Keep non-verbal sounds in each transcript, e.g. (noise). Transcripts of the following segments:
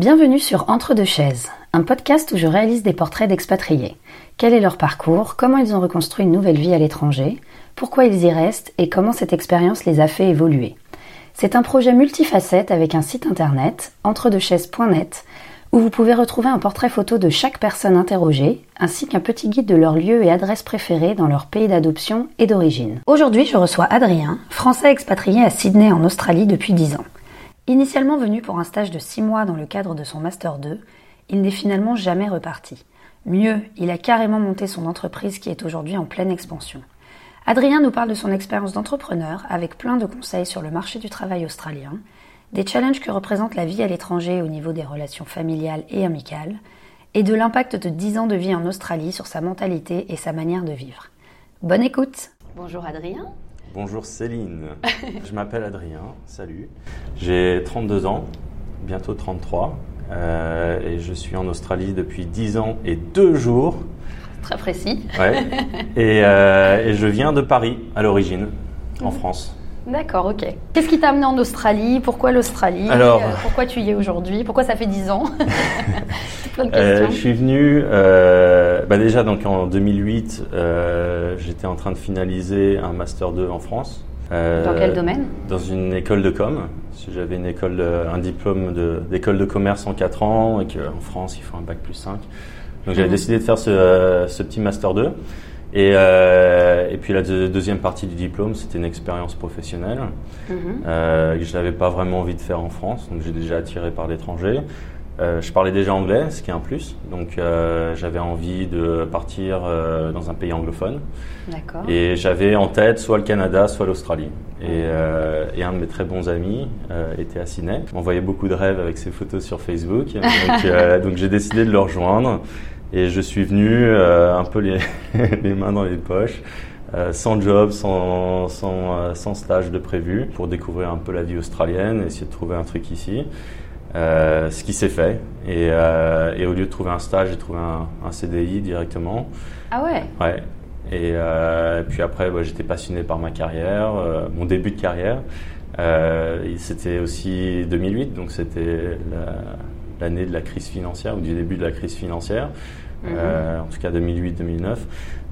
Bienvenue sur Entre deux chaises, un podcast où je réalise des portraits d'expatriés. Quel est leur parcours, comment ils ont reconstruit une nouvelle vie à l'étranger, pourquoi ils y restent? Et comment cette expérience les a fait évoluer? C'est un projet multifacette avec un site internet, entredechaises.net, où vous pouvez retrouver un portrait photo de chaque personne interrogée, ainsi qu'un petit guide de leur lieu et adresse préférée dans leur pays d'adoption et d'origine. Aujourd'hui, je reçois Adrien, français expatrié à Sydney en Australie depuis 10 ans. Initialement venu pour un stage de 6 mois dans le cadre de son Master 2, il n'est finalement jamais reparti. Mieux, il a carrément monté son entreprise qui est aujourd'hui en pleine expansion. Adrien nous parle de son expérience d'entrepreneur avec plein de conseils sur le marché du travail australien, des challenges que représente la vie à l'étranger au niveau des relations familiales et amicales, et de l'impact de 10 ans de vie en Australie sur sa mentalité et sa manière de vivre. Bonne écoute Bonjour Adrien Bonjour Céline, (laughs) je m'appelle Adrien, salut. J'ai 32 ans, bientôt 33, euh, et je suis en Australie depuis 10 ans et 2 jours. Très précis. Ouais. (laughs) Et, euh, et je viens de Paris à l'origine, en France. D'accord, ok. Qu'est-ce qui t'a amené en Australie? Pourquoi l'Australie? Alors, Euh, Pourquoi tu y es aujourd'hui? Pourquoi ça fait 10 ans? (laughs) Plein de Euh, questions. je suis venu, euh, bah déjà donc en 2008, euh, j'étais en train de finaliser un master 2 en France. Dans quel domaine? Dans une école de com. J'avais une école, de- un diplôme d'école de, commerce en 4 ans et qu'en France il faut un bac plus 5. Donc j'avais Mhm. décidé de faire ce, ce petit master 2. Et, euh, et puis la deux- deuxième partie du diplôme, c'était une expérience professionnelle euh, que je n'avais pas vraiment envie de faire en France, donc j'ai déjà attiré par l'étranger. Euh, je parlais déjà anglais, ce qui est un plus, donc euh, j'avais envie de partir euh, dans un pays anglophone. D'accord. Et j'avais en tête soit le Canada, soit l'Australie. Et, et un de mes très bons amis était à Sydney. Il m'envoyait beaucoup de rêves avec ses photos sur Facebook. Donc, (laughs) donc j'ai décidé de le rejoindre. Et je suis venu un peu les, (laughs) les mains dans les poches, euh, sans job, sans, sans, sans stage de prévu, pour découvrir un peu la vie australienne, essayer de trouver un truc ici. Euh, ce qui s'est fait. Et, euh, et au lieu de trouver un stage, j'ai trouvé un, un CDI directement. Ah ouais? Ouais. Et, euh, puis après, bah, j'étais passionné par ma carrière, mon début de carrière. Et c'était aussi 2008, donc c'était la- l'année de la crise financière ou du début de la crise financière. Euh, en tout cas 2008-2009.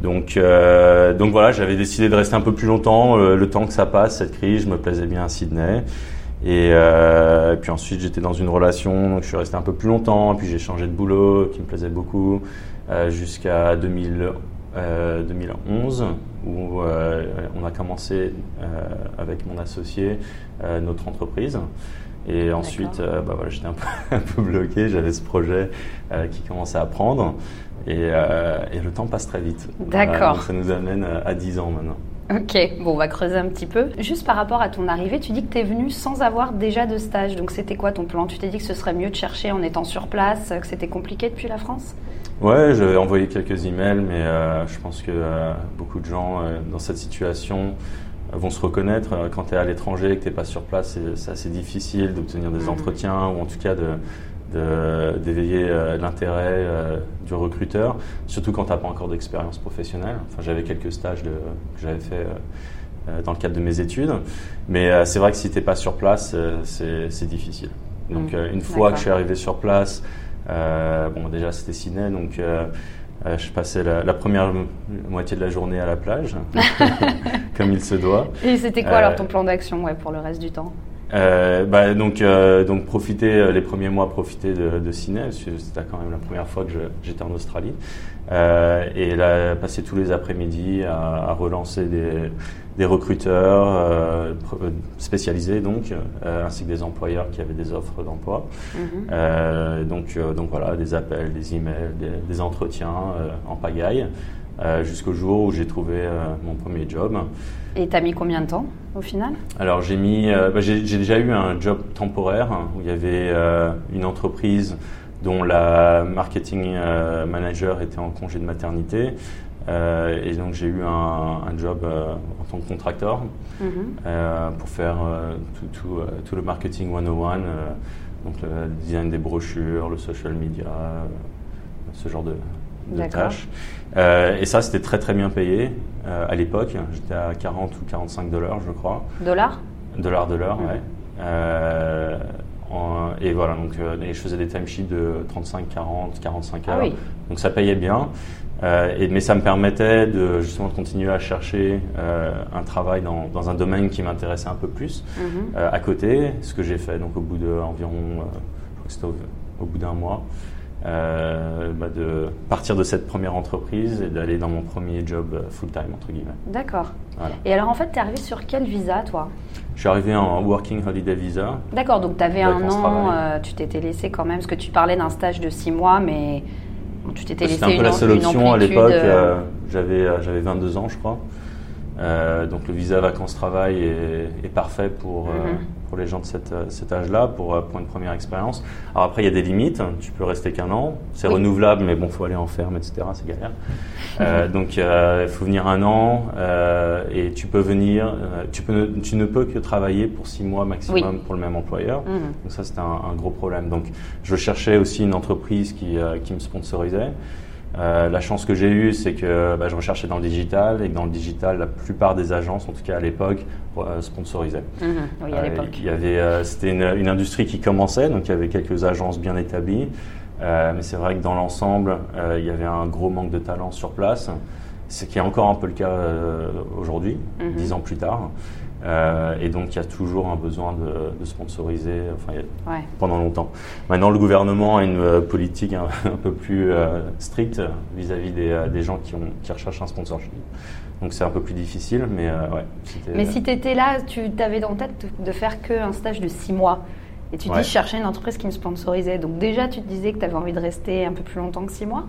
Donc, euh, donc voilà, j'avais décidé de rester un peu plus longtemps, euh, le temps que ça passe, cette crise. Je me plaisais bien à Sydney. Et, euh, et puis ensuite, j'étais dans une relation, donc je suis resté un peu plus longtemps. Puis j'ai changé de boulot, qui me plaisait beaucoup, euh, jusqu'à 2000, euh, 2011, où on a commencé avec mon associé notre entreprise. Et ensuite, bah voilà, j'étais un peu, (laughs) un peu bloqué. J'avais ce projet qui commençait à prendre. Et, et le temps passe très vite. D'accord. ça nous amène à 10 ans maintenant. Ok, bon, on va creuser un petit peu. Juste par rapport à ton arrivée, tu dis que tu es venu sans avoir déjà de stage. Donc c'était quoi ton plan? Tu t'es dit que ce serait mieux de chercher en étant sur place, que c'était compliqué depuis la France? Ouais, j'avais envoyé quelques emails, mais euh, je pense que euh, beaucoup de gens euh, dans cette situation vont se reconnaître. Quand tu es à l'étranger et que tu n'es pas sur place, c'est- assez difficile d'obtenir des Mhm. entretiens ou en tout cas de- d'éveiller euh, l'intérêt euh, du recruteur, surtout quand tu n'as pas encore d'expérience professionnelle. Enfin, j'avais quelques stages de- que j'avais fait euh, dans le cadre de mes études, mais c'est vrai que si tu n'es pas sur place, c'est difficile. Donc euh, une fois que je suis arrivé sur place, euh, bon déjà c'était Sydney, donc euh, je passais la, la première moitié de la journée à la plage, (laughs) (laughs) comme il se doit. Et c'était quoi Euh, alors ton plan d'action ouais, pour le reste du temps? Euh, bah, donc, euh, donc profiter euh, les premiers mois, profiter de, de que c'était quand même la première fois que j'étais en Australie, Euh, et là, passer tous les après-midi à, à relancer des, des recruteurs euh, euh, spécialisés donc, euh, ainsi que des employeurs qui avaient des offres d'emploi. Mhm. Euh, donc, euh, donc voilà, des appels, des emails, des, des entretiens euh, en pagaille, euh, jusqu'au jour où j'ai trouvé euh, mon premier job. Et t'as mis combien de temps au final? Alors j'ai mis, euh, bah, j'ai déjà eu un job temporaire hein, où il y avait une entreprise dont la marketing manager était en congé de maternité. Et donc j'ai eu un, un job en tant que contracteur Mhm. pour faire tout, tout, tout le marketing 101, euh, donc le design des brochures, le social media, ce genre de, tâches. Euh, et ça, c'était très très bien payé euh, à l'époque. J'étais à 40 ou 45 dollars, je crois. Dollars? Dollars de l'heure, Mhm. ouais. Euh, et voilà, donc et je faisais des timesheets de 35, 40, 45 heures. Ah oui. Donc ça payait bien. et, mais ça me permettait de justement de continuer à chercher un travail dans, dans, un domaine qui m'intéressait un peu plus Mhm. à côté, ce que j'ai fait donc au bout de environ, je crois que c'était au, au bout d'un mois. Euh, bah de partir de cette première entreprise et d'aller dans mon premier job euh, full-time, entre guillemets. D'accord. Voilà. Et alors en fait, tu es arrivé sur quel visa toi? Je suis arrivé en Working Holiday Visa. D'accord, donc tu avais un an, euh, tu t'étais laissé quand même, parce que tu parlais d'un stage de six mois, mais tu t'étais laissé C'était un peu une, la seule option à l'époque. euh, euh, J'avais euh, j'avais 22 ans, je crois. Donc le visa vacances-travail est, est parfait pour, Mhm. Pour les gens de cette, euh, cet âge-là, pour, euh, pour une première expérience. Alors après, il y a des limites. Tu peux rester qu'un an. C'est Oui. renouvelable, mais bon, faut aller en ferme, etc. C'est galère. Euh, (laughs) donc euh, il faut venir un an euh, et tu peux venir. tu, peux, ne- tu ne peux que travailler pour six mois maximum pour le même employeur. mhm. Donc ça, c'était un, un gros problème. Donc je cherchais aussi une entreprise qui, qui me sponsorisait. Euh, la chance que j'ai eue, c'est que bah, je recherchais dans le digital et que dans le digital, la plupart des agences, en tout cas à l'époque, euh, sponsorisaient. Mhm. Oui, à Euh, l'époque. euh, c'était une, une industrie qui commençait, donc il y avait quelques agences bien établies. Mais c'est vrai que dans l'ensemble, il y avait un gros manque de talent sur place, ce qui est encore un peu le cas aujourd'hui, Mhm. dix ans plus tard. Euh, et donc il y a toujours un besoin de, de sponsoriser enfin, il y a- Ouais. pendant longtemps. Maintenant, le gouvernement a une euh, politique un, (laughs) un peu plus euh, stricte vis-à-vis des, des gens qui, ont, qui recherchent un sponsorship. Donc c'est un peu plus difficile, mais euh, ouais. Mais si tu étais là, tu avais dans tête de- faire qu'un stage de six mois. Et tu Ouais. dis, je cherchais une entreprise qui me sponsorisait. Donc déjà, tu te disais que tu avais envie de rester un peu plus longtemps que six mois?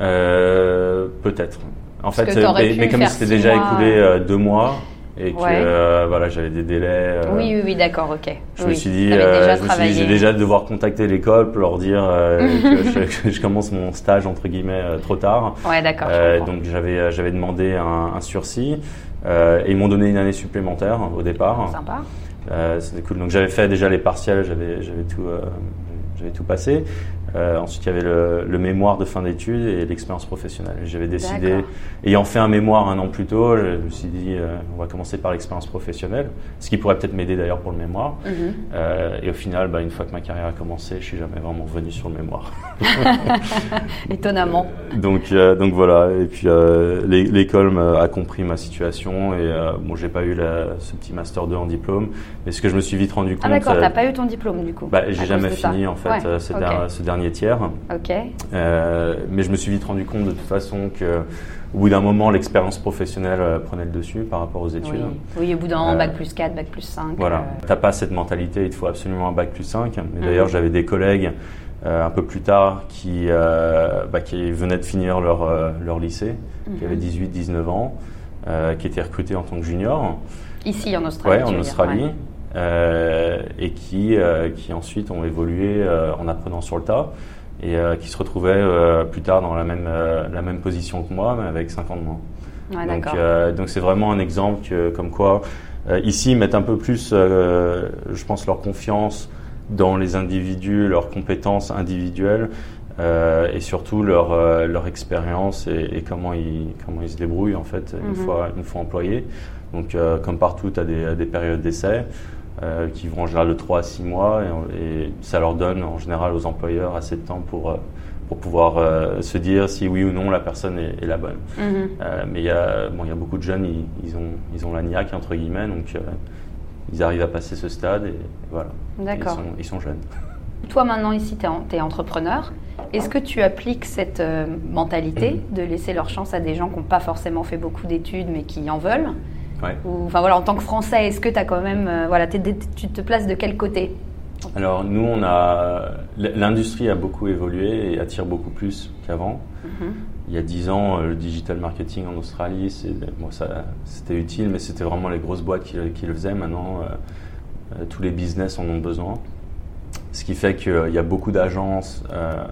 Euh, Peut-être. En Parce fait, mais, mais comme c'était déjà mois. écoulé euh, deux mois et que Ouais. euh, voilà, j'avais des délais. euh, Oui, oui, oui, d'accord, ok. Je Oui, me suis dit, euh, j'ai déjà devoir contacter l'école pour leur dire (laughs) que, je, que je commence mon stage entre guillemets trop tard. Ouais, d'accord. donc j'avais j'avais demandé un, un sursis et ils m'ont donné une année supplémentaire au départ. Sympa. C'était cool. Donc j'avais fait déjà les partiels, j'avais j'avais tout j'avais tout passé. Euh, ensuite il y avait le, le mémoire de fin d'études et l'expérience professionnelle. J'avais décidé, ayant fait un mémoire un an plus tôt, je me suis dit euh, on va commencer par l'expérience professionnelle, ce qui pourrait peut-être m'aider d'ailleurs pour le mémoire. Mhm. Euh, et au final, bah, une fois que ma carrière a commencé, je suis jamais vraiment revenu sur le mémoire. (laughs) (laughs) Étonnamment. Donc, donc voilà. Et puis l'é- l'école a compris ma situation et bon, j'ai pas eu la- ce petit master 2 en diplôme, mais ce que je me suis vite rendu compte, Ah d'accord, t'as pas eu ton diplôme du coup bah, j'ai jamais ça. fini en fait Ouais, euh, ce, ok. Tiers. Ok. Euh, mais je me suis vite rendu compte de toute façon que au bout d'un moment, l'expérience professionnelle euh, prenait le dessus par rapport aux études. Oui. oui, au bout d'un an, Euh, bac plus 4, bac plus 5. Voilà, euh, t'as pas cette mentalité, il te faut absolument un bac plus 5. Mais Mhm. d'ailleurs, j'avais des collègues un peu plus tard qui, bah, qui venaient de finir leur, leur lycée, qui Mhm. avaient 18-19 ans, euh, qui étaient recrutés en tant que juniors, Ici en Australie. tu en dire, Australie, ouais. Euh, et qui, euh, qui ensuite ont évolué euh, en apprenant sur le tas, et qui se retrouvaient plus tard dans la même, la même position que moi, mais avec 5 ans de moins. Ouais, Donc, donc c'est vraiment un exemple que, comme quoi ici ils mettent un peu plus, euh, je pense, leur confiance dans les individus, leurs compétences individuelles euh, et surtout leur, euh, leur expérience et, et comment ils comment ils se débrouillent en fait une Mhm. fois une fois employés. Donc comme partout, tu as des, des périodes d'essai. Euh, qui vont en général de 3 à 6 mois et, et ça leur donne en général aux employeurs assez de temps pour, euh, pour pouvoir euh, se dire si oui ou non la personne est, est la bonne. Mhm. Euh, mais il y, a, bon, il y a beaucoup de jeunes, ils, ils ont, ils ont la niaque, entre guillemets, donc ils arrivent à passer ce stade et, voilà. Ils D'accord. sont, ils sont jeunes. Toi maintenant ici, tu es, entrepreneur. Est-ce que tu appliques cette mentalité de laisser leur chance à des gens qui n'ont pas forcément fait beaucoup d'études mais qui en veulent? Ouais. Ou, enfin voilà, en tant que Français, est-ce que tu as quand même, euh, voilà, t'es- tu te places de quel côté? Alors nous, on a l'industrie a beaucoup évolué et attire beaucoup plus qu'avant. Mhm. Il y a 10 ans, euh, le digital marketing en Australie, c'est- bon, ça- c'était utile, mais c'était vraiment les grosses boîtes qui, qui le faisaient. Maintenant, euh, euh, tous les business en ont besoin. Ce qui fait qu'il y a beaucoup d'agences euh,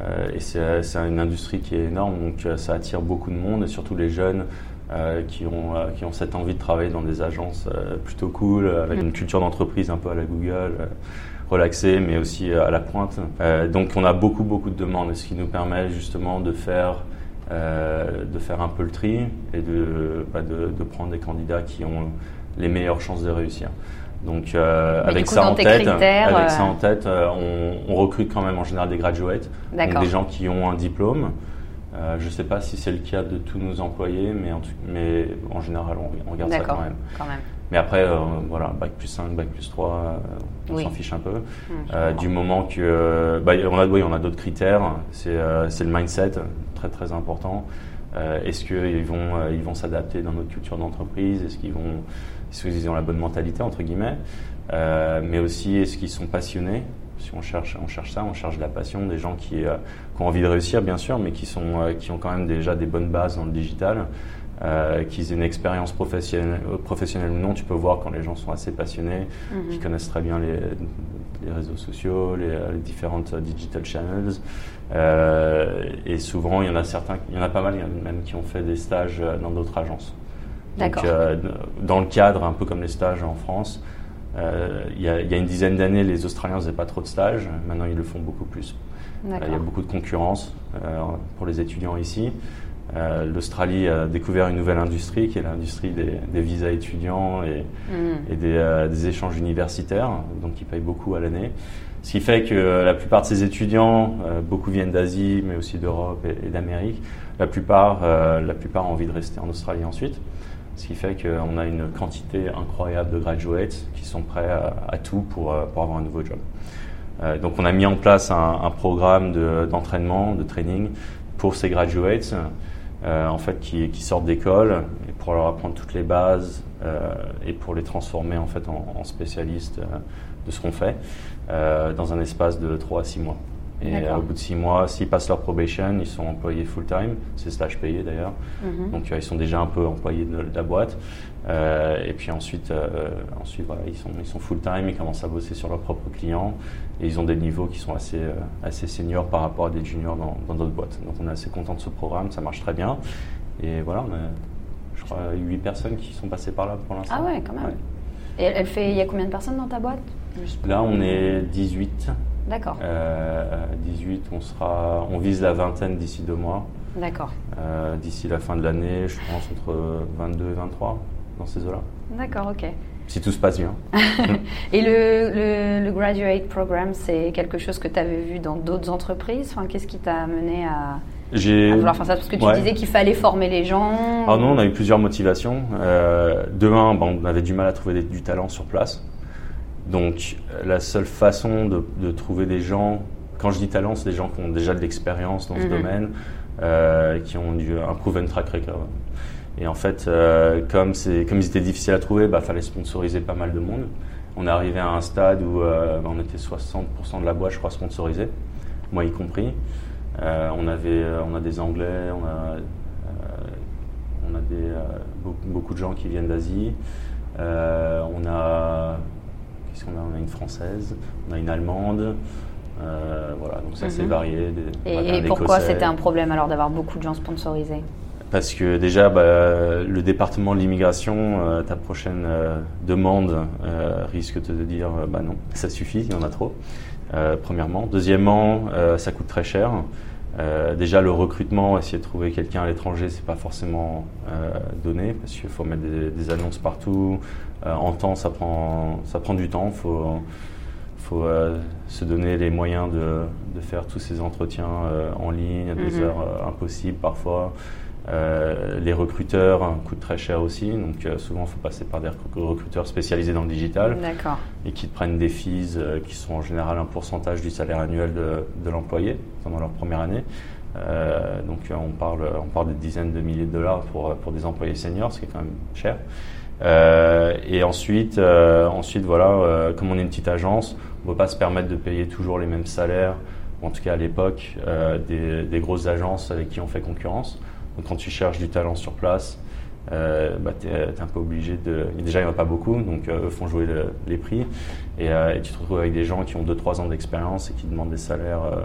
euh, et c'est c'est une industrie qui est énorme, donc euh, ça attire beaucoup de monde et surtout les jeunes euh, qui, ont, euh, qui ont cette envie de travailler dans des agences euh, plutôt cool, avec Mm. une culture d'entreprise un peu à la Google. relaxée mais aussi à la pointe. Donc on a beaucoup beaucoup de demandes, ce qui nous permet justement de faire de faire un peu le tri et de, bah, de, de prendre des candidats qui ont les meilleures chances de réussir. Donc avec, ça en tête, avec ça en tête, on, recrute quand même en général des graduates, donc des gens qui ont un diplôme. Je ne sais pas si c'est le cas de tous nos employés, mais en, mais en général, on, regarde ça quand même. quand même. Mais après, voilà, bac plus 5, bac plus 3, on s'en fiche un peu. Hum, du moment que, bah, on a, oui, on a d'autres critères. C'est le mindset, très très important. Euh, est-ce qu'ils vont, euh, ils vont s'adapter dans notre culture d'entreprise? Est-ce qu'ils vont, est qu'ils ont la bonne mentalité entre guillemets? Euh, Mais aussi, est-ce qu'ils sont passionnés? Si on cherche, on cherche ça, on cherche la passion, des gens qui, qui, ont envie de réussir bien sûr, mais qui, sont, qui ont quand même déjà des bonnes bases dans le digital, euh, qu'ils aient une expérience professionnelle, professionnelle ou non. Tu peux voir quand les gens sont assez passionnés, mhm. qui connaissent très bien les, les réseaux sociaux, les, les différentes digital channels. Euh, et souvent, il y en a certains, il y en a pas mal, il y en a même qui ont fait des stages euh, dans d'autres agences. Donc, euh, dans le cadre, un peu comme les stages en France, il y, a, il, y a, une dizaine d'années, les Australiens faisaient pas trop de stages. Maintenant, ils le font beaucoup plus. il y a beaucoup de concurrence pour les étudiants ici. L'Australie a découvert une nouvelle industrie qui est l'industrie des, visas étudiants et, hmm. et des, des, échanges universitaires, donc ils payent beaucoup à l'année. Ce qui fait que la plupart de ces étudiants, euh, beaucoup viennent d'Asie, mais aussi d'Europe et, d'Amérique. La plupart, euh, la plupart ont envie de rester en Australie ensuite. Ce qui fait qu'on a une quantité incroyable de graduates qui sont prêts à, tout pour, euh, pour, avoir un nouveau job. donc on a mis en place un, programme d'entraînement, de, training pour ces graduates, en fait, qui, sortent d'école, pour leur apprendre toutes les bases et pour les transformer en fait en, en spécialistes de ce qu'on fait. Euh, dans un espace de 3 à 6 mois. Et au bout de 6 mois, s'ils passent leur probation, ils sont employés full-time, c'est stage payé d'ailleurs. Mhm. Donc euh, ils sont déjà un peu employés de, la boîte. Euh, et puis ensuite, ensuite voilà, ils sont, ils sont full-time, ils commencent à bosser sur leurs propres clients et ils ont des niveaux qui sont assez, assez seniors par rapport à des juniors dans d'autres boîtes. Donc on est assez content de ce programme, ça marche très bien. Et voilà, on a, je crois, 8 personnes qui sont passées par là pour l'instant. Ah ouais, quand même. Et elle fait, il y a combien de personnes dans ta boîte? Là, on est 18. D'accord. 18, euh, on, sera, on vise la vingtaine d'ici deux mois. D'accord. Euh, d'ici la fin de l'année, je pense entre 22 et 23, dans ces eaux-là. D'accord, ok. Si tout se passe bien. (laughs) et le, le, Graduate Program, c'est quelque chose que tu avais vu dans d'autres entreprises? Enfin, Qu'est-ce qui t'a amené à, vouloir faire ça? Parce que tu disais qu'il fallait former les gens. Ah non, on a eu plusieurs motivations. Euh, de un, on avait du mal à trouver du talent sur place. Donc la seule façon de, trouver des gens, quand je dis talent, c'est des gens qui ont déjà de l'expérience dans ce mhm. domaine, euh, qui ont du, un proven track record. Et en fait, euh, comme, comme ils étaient difficiles à trouver, il bah, fallait sponsoriser pas mal de monde. On est arrivé à un stade où euh, bah, on était 60% de la boîte, je crois, sponsorisée, moi y compris. on, avait, on a des Anglais, on a, on a des, beaucoup, beaucoup, de gens qui viennent d'Asie. on a on a, une française, on a une allemande. Euh, voilà, donc ça c'est mhm. varié. et, pourquoi c'était un problème alors d'avoir beaucoup de gens sponsorisés? Parce que déjà, bah, le département de l'immigration, euh, ta prochaine euh, demande risque de dire bah non, ça suffit, il y en a trop. premièrement. Deuxièmement, ça coûte très cher. déjà, le recrutement, essayer de trouver quelqu'un à l'étranger, c'est pas forcément donné parce qu'il faut mettre des annonces partout, en temps, ça prend, ça prend du temps. Il faut, faut euh, se donner les moyens de, de, faire tous ces entretiens euh, en ligne à des mhm. heures impossibles parfois. les recruteurs coûtent très cher aussi, donc souvent il faut passer par des recruteurs spécialisés dans le digital et qui prennent des fees qui sont en général un pourcentage du salaire annuel de, de l'employé pendant leur première année. donc on parle, on parle de dizaines de milliers de dollars pour, pour des employés seniors, ce qui est quand même cher. Euh, et ensuite, euh, ensuite voilà, euh, comme on est une petite agence, on ne peut pas se permettre de payer toujours les mêmes salaires, en tout cas à l'époque, des, des, grosses agences avec qui on fait concurrence. Donc quand tu cherches du talent sur place, euh, bah, tu es, un peu obligé de. Déjà, il n'y en a pas beaucoup, donc eux font jouer les prix. Et, et, tu te retrouves avec des gens qui ont 2-3 ans d'expérience et qui demandent des salaires euh,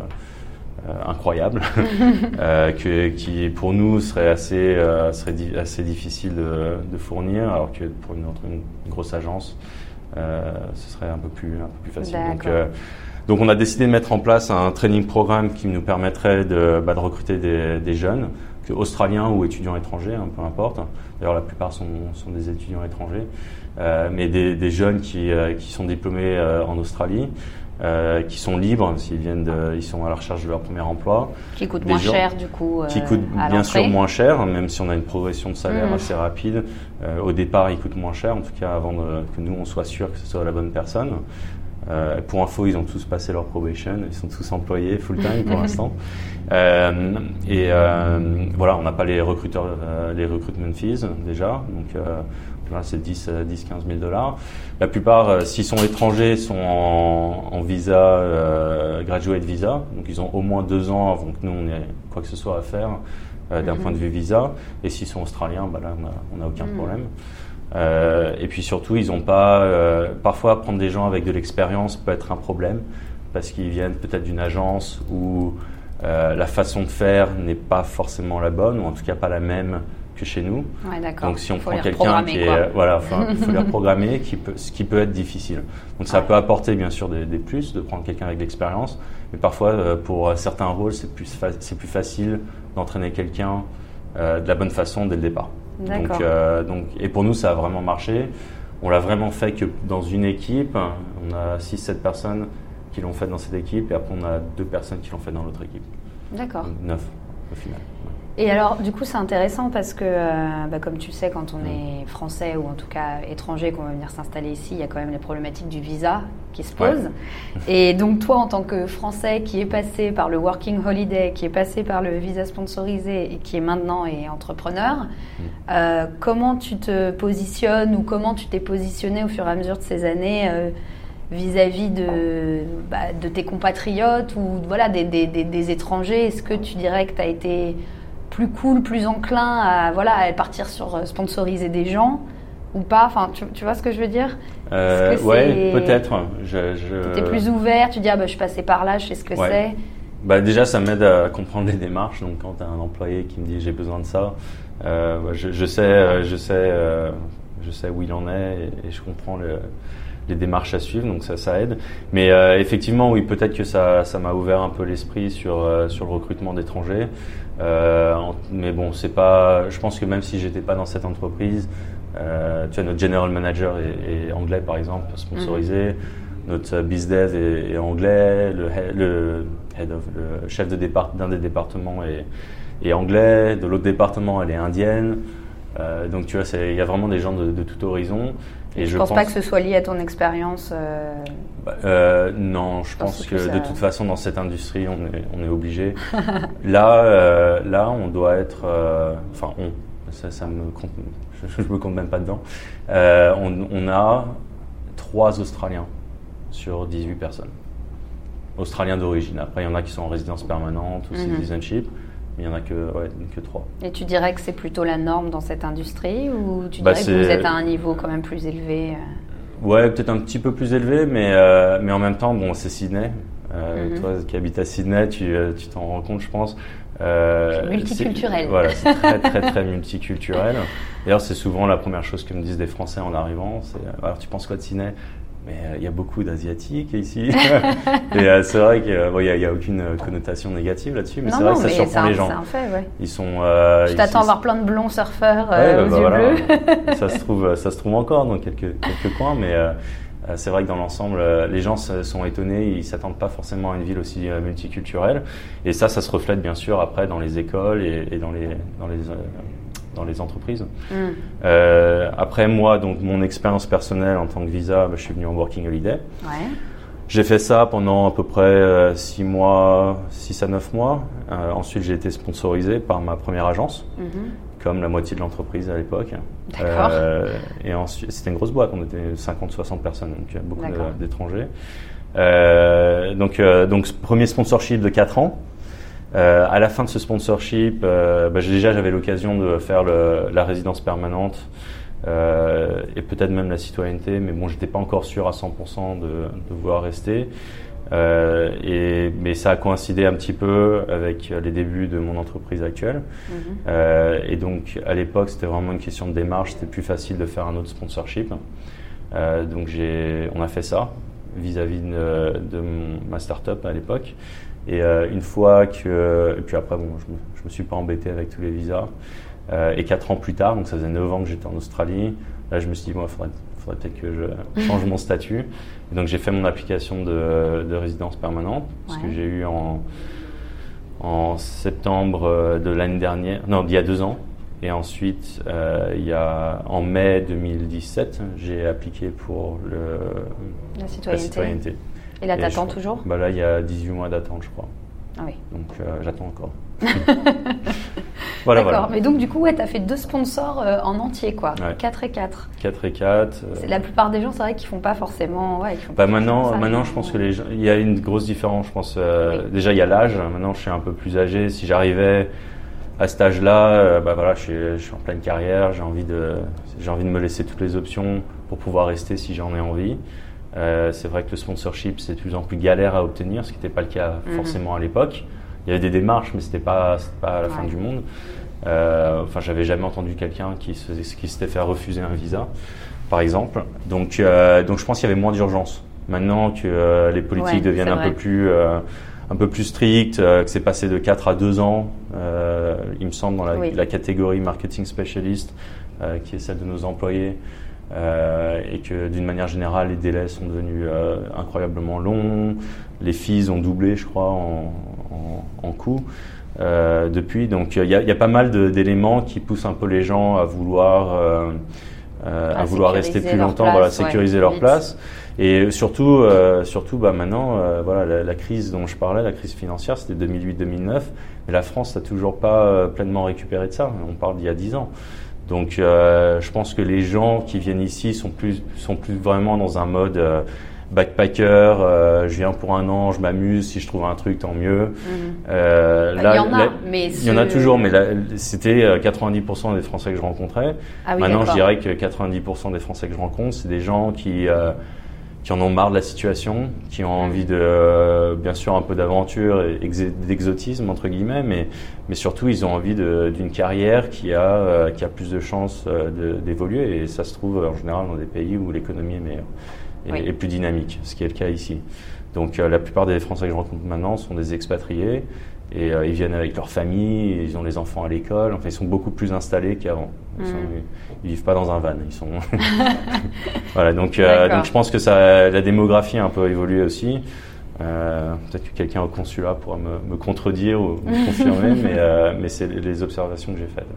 incroyable, (laughs) euh, que, qui pour nous serait assez, euh, serait assez difficile de, de, fournir, alors que pour une, autre, une grosse agence, ce serait un peu plus, un peu plus facile. Donc, donc on a décidé de mettre en place un training programme qui nous permettrait de, bah, de recruter des, des, jeunes que australiens ou étudiants étrangers, hein, peu importe. D'ailleurs, la plupart sont, sont des étudiants étrangers, euh, mais des, des, jeunes qui, euh, qui sont diplômés euh, en Australie. Euh, qui sont libres s'ils viennent de, ils sont à la recherche de leur premier emploi. Qui coûtent moins cher du coup. qui coûtent bien sûr moins cher, même si on a une progression de salaire mmh. assez rapide. au départ, ils coûtent moins cher, en tout cas avant de, que nous on soit sûr que ce soit la bonne personne. Euh, pour info, ils ont tous passé leur probation, ils sont tous employés full time pour (laughs) l'instant. Euh, et euh, voilà, on n'a pas les recruteurs, euh, les recruitment fees déjà, donc euh, voilà, c'est 10, 10, 15 000 dollars. La plupart, s'ils sont étrangers, sont en, en visa, graduate visa, donc ils ont au moins deux ans avant que nous on ait quoi que ce soit à faire d'un mm-hmm. point de vue visa. Et s'ils sont australiens, bah là on n'a aucun mm. problème. Euh, et puis surtout, ils n'ont pas. Euh, parfois, prendre des gens avec de l'expérience peut être un problème parce qu'ils viennent peut-être d'une agence où euh, la façon de faire n'est pas forcément la bonne ou en tout cas pas la même que chez nous. Ouais, Donc si on prend quelqu'un qui est voilà, il faut les (laughs) programmer, qui peut, ce qui peut être difficile. Donc ça peut apporter bien sûr des, des plus de prendre quelqu'un avec de l'expérience, mais parfois euh, pour certains rôles c'est plus c'est plus facile d'entraîner quelqu'un euh, de la bonne façon dès le départ. Donc, euh, donc, et pour nous, ça a vraiment marché. On l'a vraiment fait que dans une équipe. On a 6-7 personnes qui l'ont fait dans cette équipe et après on a deux personnes qui l'ont fait dans l'autre équipe. D'accord. 9 au final. Et alors, du coup, c'est intéressant parce que, euh, bah, comme tu sais, quand on est français ou en tout cas étranger, qu'on va venir s'installer ici, il y a quand même les problématiques du visa qui se posent. Et donc, toi, en tant que français qui est passé par le Working Holiday, qui est passé par le visa sponsorisé et qui est maintenant est entrepreneur, mm. euh, comment tu te positionnes ou comment tu t'es positionné au fur et à mesure de ces années euh, vis-à-vis de, bah, de tes compatriotes ou voilà, des, des, des étrangers? Est-ce que tu dirais que tu as été plus cool, plus enclin à, voilà, à partir sur euh, sponsoriser des gens ou pas Enfin, tu, tu vois ce que je veux dire? Euh, Ouais, peut-être. Je, je... Tu es plus ouvert, tu dis ah bah, je suis passé par là, je sais ce que c'est. Bah, déjà, ça m'aide à comprendre les démarches. Donc, quand tu as un employé qui me dit j'ai besoin de ça, euh, je, je, sais, euh, je, sais, euh, je sais où il en est et, je comprends le, les démarches à suivre, donc ça, ça aide. Mais effectivement, oui, peut-être que ça, ça m'a ouvert un peu l'esprit sur, sur le recrutement d'étrangers. Euh, mais bon, c'est pas. Je pense que même si j'étais pas dans cette entreprise, euh, tu vois, notre general manager est, est anglais par exemple, sponsorisé. Mm. Notre bizdev est, est anglais. Le, le, head of, le chef de départ d'un des départements est, est anglais. De l'autre département, elle est indienne. Euh, donc tu vois, il y a vraiment des gens de, de tout horizon. Et je ne pense, pas que ce soit lié à ton expérience euh... Bah, euh, Non, je pense que, de toute façon, dans cette industrie, on est, on est obligé. (laughs) là, euh, là, on doit être. Enfin, on. Ça, ça me compte, je, ne me compte même pas dedans. On, on, a trois Australiens sur 18 personnes. Australiens d'origine. Après, il y en a qui sont en résidence permanente ou mm -hmm. citizenship il n'y en a que, ouais, que trois. Et tu dirais que c'est plutôt la norme dans cette industrie ou tu bah, dirais que vous êtes à un niveau quand même plus élevé euh? Ouais, peut-être un petit peu plus élevé, mais, euh, mais en même temps, bon, c'est Sydney. Euh, mm -hmm. Toi qui habites à Sydney, tu t'en rends compte, je pense. Euh, multiculturel. Voilà, c'est très, très, très multiculturel. (laughs) D'ailleurs, c'est souvent la première chose que me disent des Français en arrivant. C'est alors, tu penses quoi de Sydney? Mais euh, il y a beaucoup d'asiatiques ici. (laughs) et euh, c'est vrai qu'il n'y a, aucune connotation négative là-dessus, mais c'est vrai que ça surprend les gens. C'est un fait, ouais. Ils sont. Euh, tu t'attends à voir plein de blonds surfeurs euh, ouais, bah, aux bah, yeux voilà. bleus. (laughs) ça se trouve, ça se trouve encore dans quelques quelques coins, mais. Euh, c'est vrai que dans l'ensemble, les gens sont étonnés, ils s'attendent pas forcément à une ville aussi multiculturelle. Et ça, ça se reflète bien sûr après dans les écoles et, et dans les, dans les dans les entreprises. Mm. Euh, après moi, donc mon expérience personnelle en tant que visa, bah, je suis venu en working holiday. Ouais. J'ai fait ça pendant à peu près 6 euh, mois, 6 à 9 mois. Euh, ensuite, j'ai été sponsorisé par ma première agence, mm -hmm. comme la moitié de l'entreprise à l'époque. D'accord. Euh, et ensuite, c'était une grosse boîte, on était 50-60 personnes, donc il y a beaucoup d'étrangers. Euh, donc, donc, premier sponsorship de 4 ans. Euh, à la fin de ce sponsorship, euh, bah, déjà j'avais l'occasion de faire le, la résidence permanente euh, et peut-être même la citoyenneté, mais bon, j'étais pas encore sûr à 100% de, de vouloir rester. Euh, et, mais ça a coïncidé un petit peu avec les débuts de mon entreprise actuelle. -hmm. et donc à l'époque, c'était vraiment une question de démarche. C'était plus facile de faire un autre sponsorship. donc on a fait ça vis-à-vis -vis de, ma startup à l'époque. Et une fois que, et puis après bon, je me, je me suis pas embêté avec tous les visas. et quatre ans plus tard, donc ça faisait 9 ans que j'étais en Australie, là je me suis dit, moi, il faudrait, faudrait peut-être que je (laughs) change mon statut. Et donc j'ai fait mon application de, de résidence permanente, parce que j'ai eu en, en septembre de l'année dernière, non, d'il y a deux ans. Et ensuite, euh, il y a, en mai 2017, j'ai appliqué pour le, la citoyenneté. Et là, t'attends toujours bah Là, il y a 18 mois d'attente, je crois. Ah oui. Donc, euh, j'attends encore. (laughs) voilà, D'accord. Mais donc, du coup, ouais, tu as fait deux sponsors euh, en entier, quoi. 4 et 4. 4 et 4. Euh. La plupart des gens, c'est vrai qu'ils font pas forcément. Ouais, font bah, maintenant, maintenant, je pense que les gens, il y a une grosse différence. Je pense, déjà, il y a l'âge. Maintenant, je suis un peu plus âgé. Si j'arrivais à cet âge-là, euh, bah voilà, je suis, je suis, en pleine carrière, j'ai envie de, j'ai envie de me laisser toutes les options pour pouvoir rester si j'en ai envie. Euh, c'est vrai que le sponsorship c'est de plus en plus galère à obtenir, ce qui n'était pas le cas mhm. forcément à l'époque. Il y avait des démarches, mais c'était pas, pas la fin du monde. Euh, enfin, j'avais jamais entendu quelqu'un qui, se, qui s'était fait refuser un visa, par exemple. Donc, euh, donc je pense qu'il y avait moins d'urgence. Maintenant que euh, les politiques deviennent un peu plus un peu plus strict, euh, que c'est passé de 4 à 2 ans, euh, il me semble, dans la, catégorie marketing specialist, euh, qui est celle de nos employés, et que d'une manière générale, les délais sont devenus incroyablement longs, les fees ont doublé, je crois, en, en, coût. depuis. Donc il y, y, a pas mal d'éléments qui poussent un peu les gens à vouloir, à, vouloir rester plus longtemps, voilà, sécuriser leur place. Et surtout, euh, surtout bah maintenant, euh, voilà, la, crise dont je parlais, la crise financière, c'était 2008-2009, mais la France n'a toujours pas euh, pleinement récupéré de ça. On parle d'il y a 10 ans. Donc, je pense que les gens qui viennent ici sont plus, sont plus vraiment dans un mode backpacker. je viens pour un an, je m'amuse. Si je trouve un truc, tant mieux. Mhm. là, il y en a, mais il y en a toujours, mais c'était 90% des Français que je rencontrais. Ah oui, Maintenant, je dirais que 90% des Français que je rencontre, c'est des gens qui qui en ont marre de la situation, qui ont envie de, euh, bien sûr, un peu d'aventure et d'exotisme entre guillemets, mais, mais surtout ils ont envie d'une carrière qui a, euh, qui a plus de chances euh, d'évoluer. Et ça se trouve en général dans des pays où l'économie est meilleure et, plus dynamique, ce qui est le cas ici. Donc la plupart des Français que je rencontre maintenant sont des expatriés et ils viennent avec leur famille, ils ont les enfants à l'école. Enfin, ils sont beaucoup plus installés qu'avant. Ils, mm. ils, vivent pas dans un van. Ils sont (laughs) voilà. Donc, euh, donc je pense que ça, la démographie a un peu évolué aussi. Euh, Peut-être que quelqu'un au consulat pourra me, me contredire ou me confirmer, (laughs) mais, euh, mais c'est les observations que j'ai faites.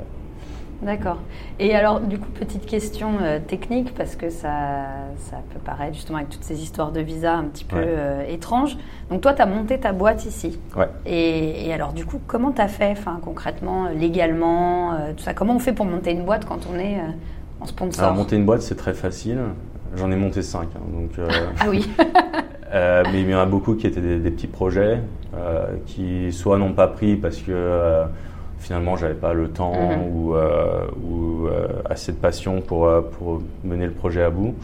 D'accord. Et alors, du coup, petite question euh, technique, parce que ça, ça peut paraître justement avec toutes ces histoires de visa un petit peu euh, étranges. Donc, toi, tu as monté ta boîte ici. Ouais. Et, alors, du coup, comment tu as fait enfin, concrètement, légalement, euh, tout ça? Comment on fait pour monter une boîte quand on est en sponsor? Alors, monter une boîte, c'est très facile. J'en ai monté cinq. Hein, donc, (laughs) ah oui (laughs) Mais il y en a beaucoup qui étaient des, des petits projets qui soit n'ont pas pris parce que finalement j'avais pas le temps mhm. ou, euh, ou euh, assez de passion pour, euh, pour mener le projet à bout.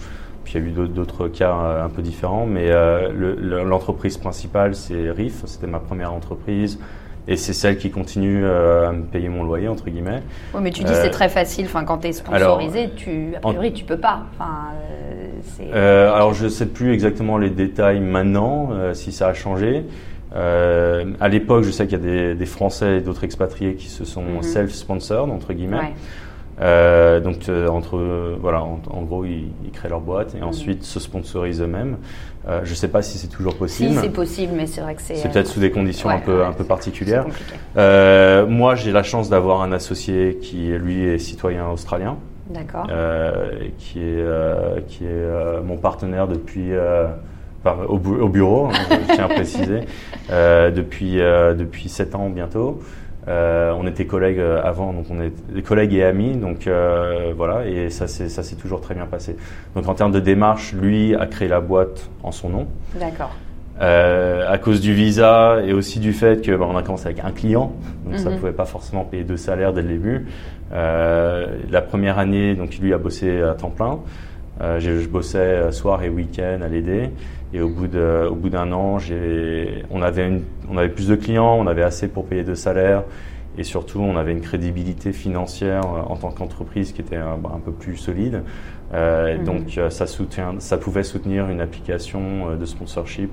Puis il y a eu d'autres cas un peu différents, mais l'entreprise principale c'est RIF, c'était ma première entreprise. Et c'est celle qui continue à me payer mon loyer, entre guillemets. Oui, mais tu dis c'est très facile. Enfin, quand tu es sponsorisé, tu, a priori, tu tu peux pas. Enfin, alors, je ne sais plus exactement les détails maintenant, si ça a changé. Euh, à l'époque, je sais qu'il y a des, des Français et d'autres expatriés qui se sont mhm. self-sponsored, entre guillemets. Euh, donc, euh, entre, voilà, en, gros, ils, ils, créent leur boîte et mhm. ensuite se sponsorisent eux-mêmes. Euh, je ne sais pas si c'est toujours possible. Si, c'est possible, mais c'est vrai que c'est. C'est peut-être sous des conditions un peu, un peu particulières. Moi, j'ai la chance d'avoir un associé qui, lui, est citoyen australien. D'accord. qui est, qui est mon partenaire depuis au, bureau, hein, je (laughs) tiens à préciser, euh, depuis euh, depuis sept ans bientôt. Euh, on était collègues avant, donc on est collègues et amis, donc voilà, et ça s'est toujours très bien passé. Donc en termes de démarche, lui a créé la boîte en son nom. D'accord. à cause du visa et aussi du fait que bah, on a commencé avec un client, donc ça ne mhm. pouvait pas forcément payer deux salaires dès le début. la première année, donc lui a bossé à temps plein. je, je, bossais soir et week-end à l'aider. Et au bout de, au bout d'un an, on avait une, on avait plus de clients, on avait assez pour payer de salaires et surtout on avait une crédibilité financière euh, en tant qu'entreprise qui était un, un peu plus solide. Euh, mhm. Donc euh, ça soutient, ça pouvait soutenir une application euh, de sponsorship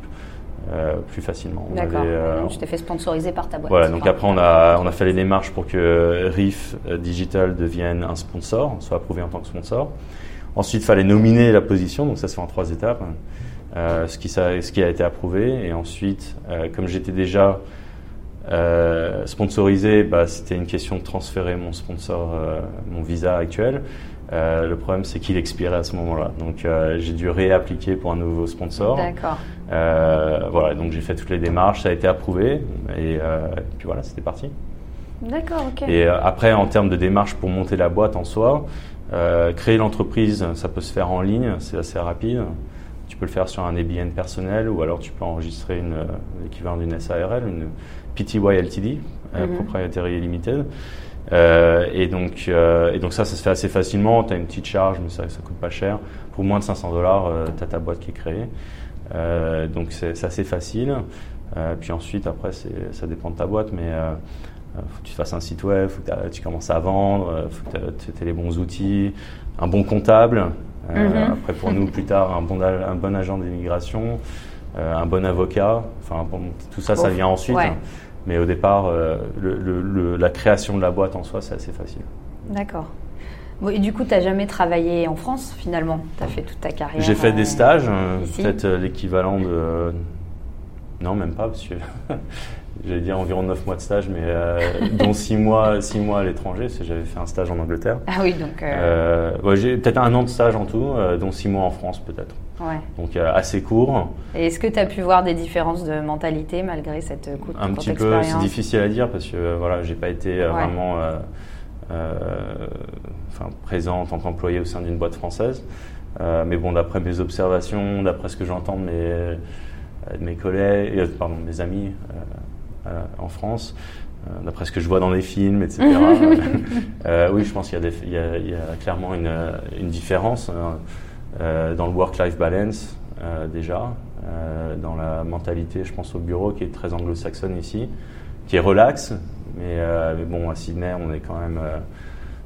plus facilement. D'accord. tu t'es fait sponsoriser par ta boîte. Voilà. Donc après, on a on a fait les démarches pour que Riff Digital devienne un sponsor, soit approuvé en tant que sponsor. Ensuite, il fallait nominer la position, donc ça se fait en trois étapes. Euh, ce, qui, ce, qui, a été approuvé. Et ensuite, euh, comme j'étais déjà euh, sponsorisé, bah, c'était une question de transférer mon sponsor, mon visa actuel. le problème, c'est qu'il expirait à ce moment-là. Donc, j'ai dû réappliquer pour un nouveau sponsor. D'accord. voilà, donc j'ai fait toutes les démarches, ça a été approuvé. Et, puis voilà, c'était parti. D'accord, ok. Et après, en termes de démarches pour monter la boîte en soi, créer l'entreprise, ça peut se faire en ligne, c'est assez rapide. Tu peux le faire sur un ABN personnel ou alors tu peux enregistrer une, euh, l'équivalent d'une SARL, une PTY LTD, euh, mhm. Proprietary Limited. Euh, et, donc, euh, et donc ça, ça se fait assez facilement. Tu as une petite charge, mais ça ne coûte pas cher. Pour moins de 500 dollars, euh, tu as ta boîte qui est créée. donc c'est assez facile. puis ensuite, après, ça dépend de ta boîte, mais faut que tu fasses un site web, faut que tu commences à vendre, faut que tu aies les bons outils, un bon comptable. Euh, mhm. Après, pour nous, plus tard, un bon, un bon agent d'immigration, euh, un bon avocat. Enfin, tout ça, ça vient ensuite. Mais au départ, euh, le, la création de la boîte en soi, c'est assez facile. D'accord. et du coup, tu n'as jamais travaillé en France finalement? Tu as fait toute ta carrière J'ai fait des stages, peut-être l'équivalent de. Non, même pas, parce que (laughs) j'allais dire environ 9 mois de stage, mais euh, dont 6 mois, 6 mois à l'étranger, parce que j'avais fait un stage en Angleterre. Ah oui, donc. Euh... Euh, j'ai peut-être un an de stage en tout, dont 6 mois en France peut-être. Ouais. Donc assez court. Et est-ce que tu as pu voir des différences de mentalité malgré cette courte Un petit peu, c'est difficile à dire parce que voilà, j'ai pas été vraiment enfin, présent en tant qu'employé au sein d'une boîte française. mais bon, d'après mes observations, d'après ce que j'entends de mes, mes collègues, pardon, mes amis, en France, euh, d'après ce que je vois dans les films, etc. (laughs) Euh, oui, je pense qu'il y, y, a clairement une, une différence dans le work-life balance déjà, dans la mentalité, je pense au bureau qui est très anglo-saxonne ici, qui est relax, mais, mais, bon, à Sydney, on est quand même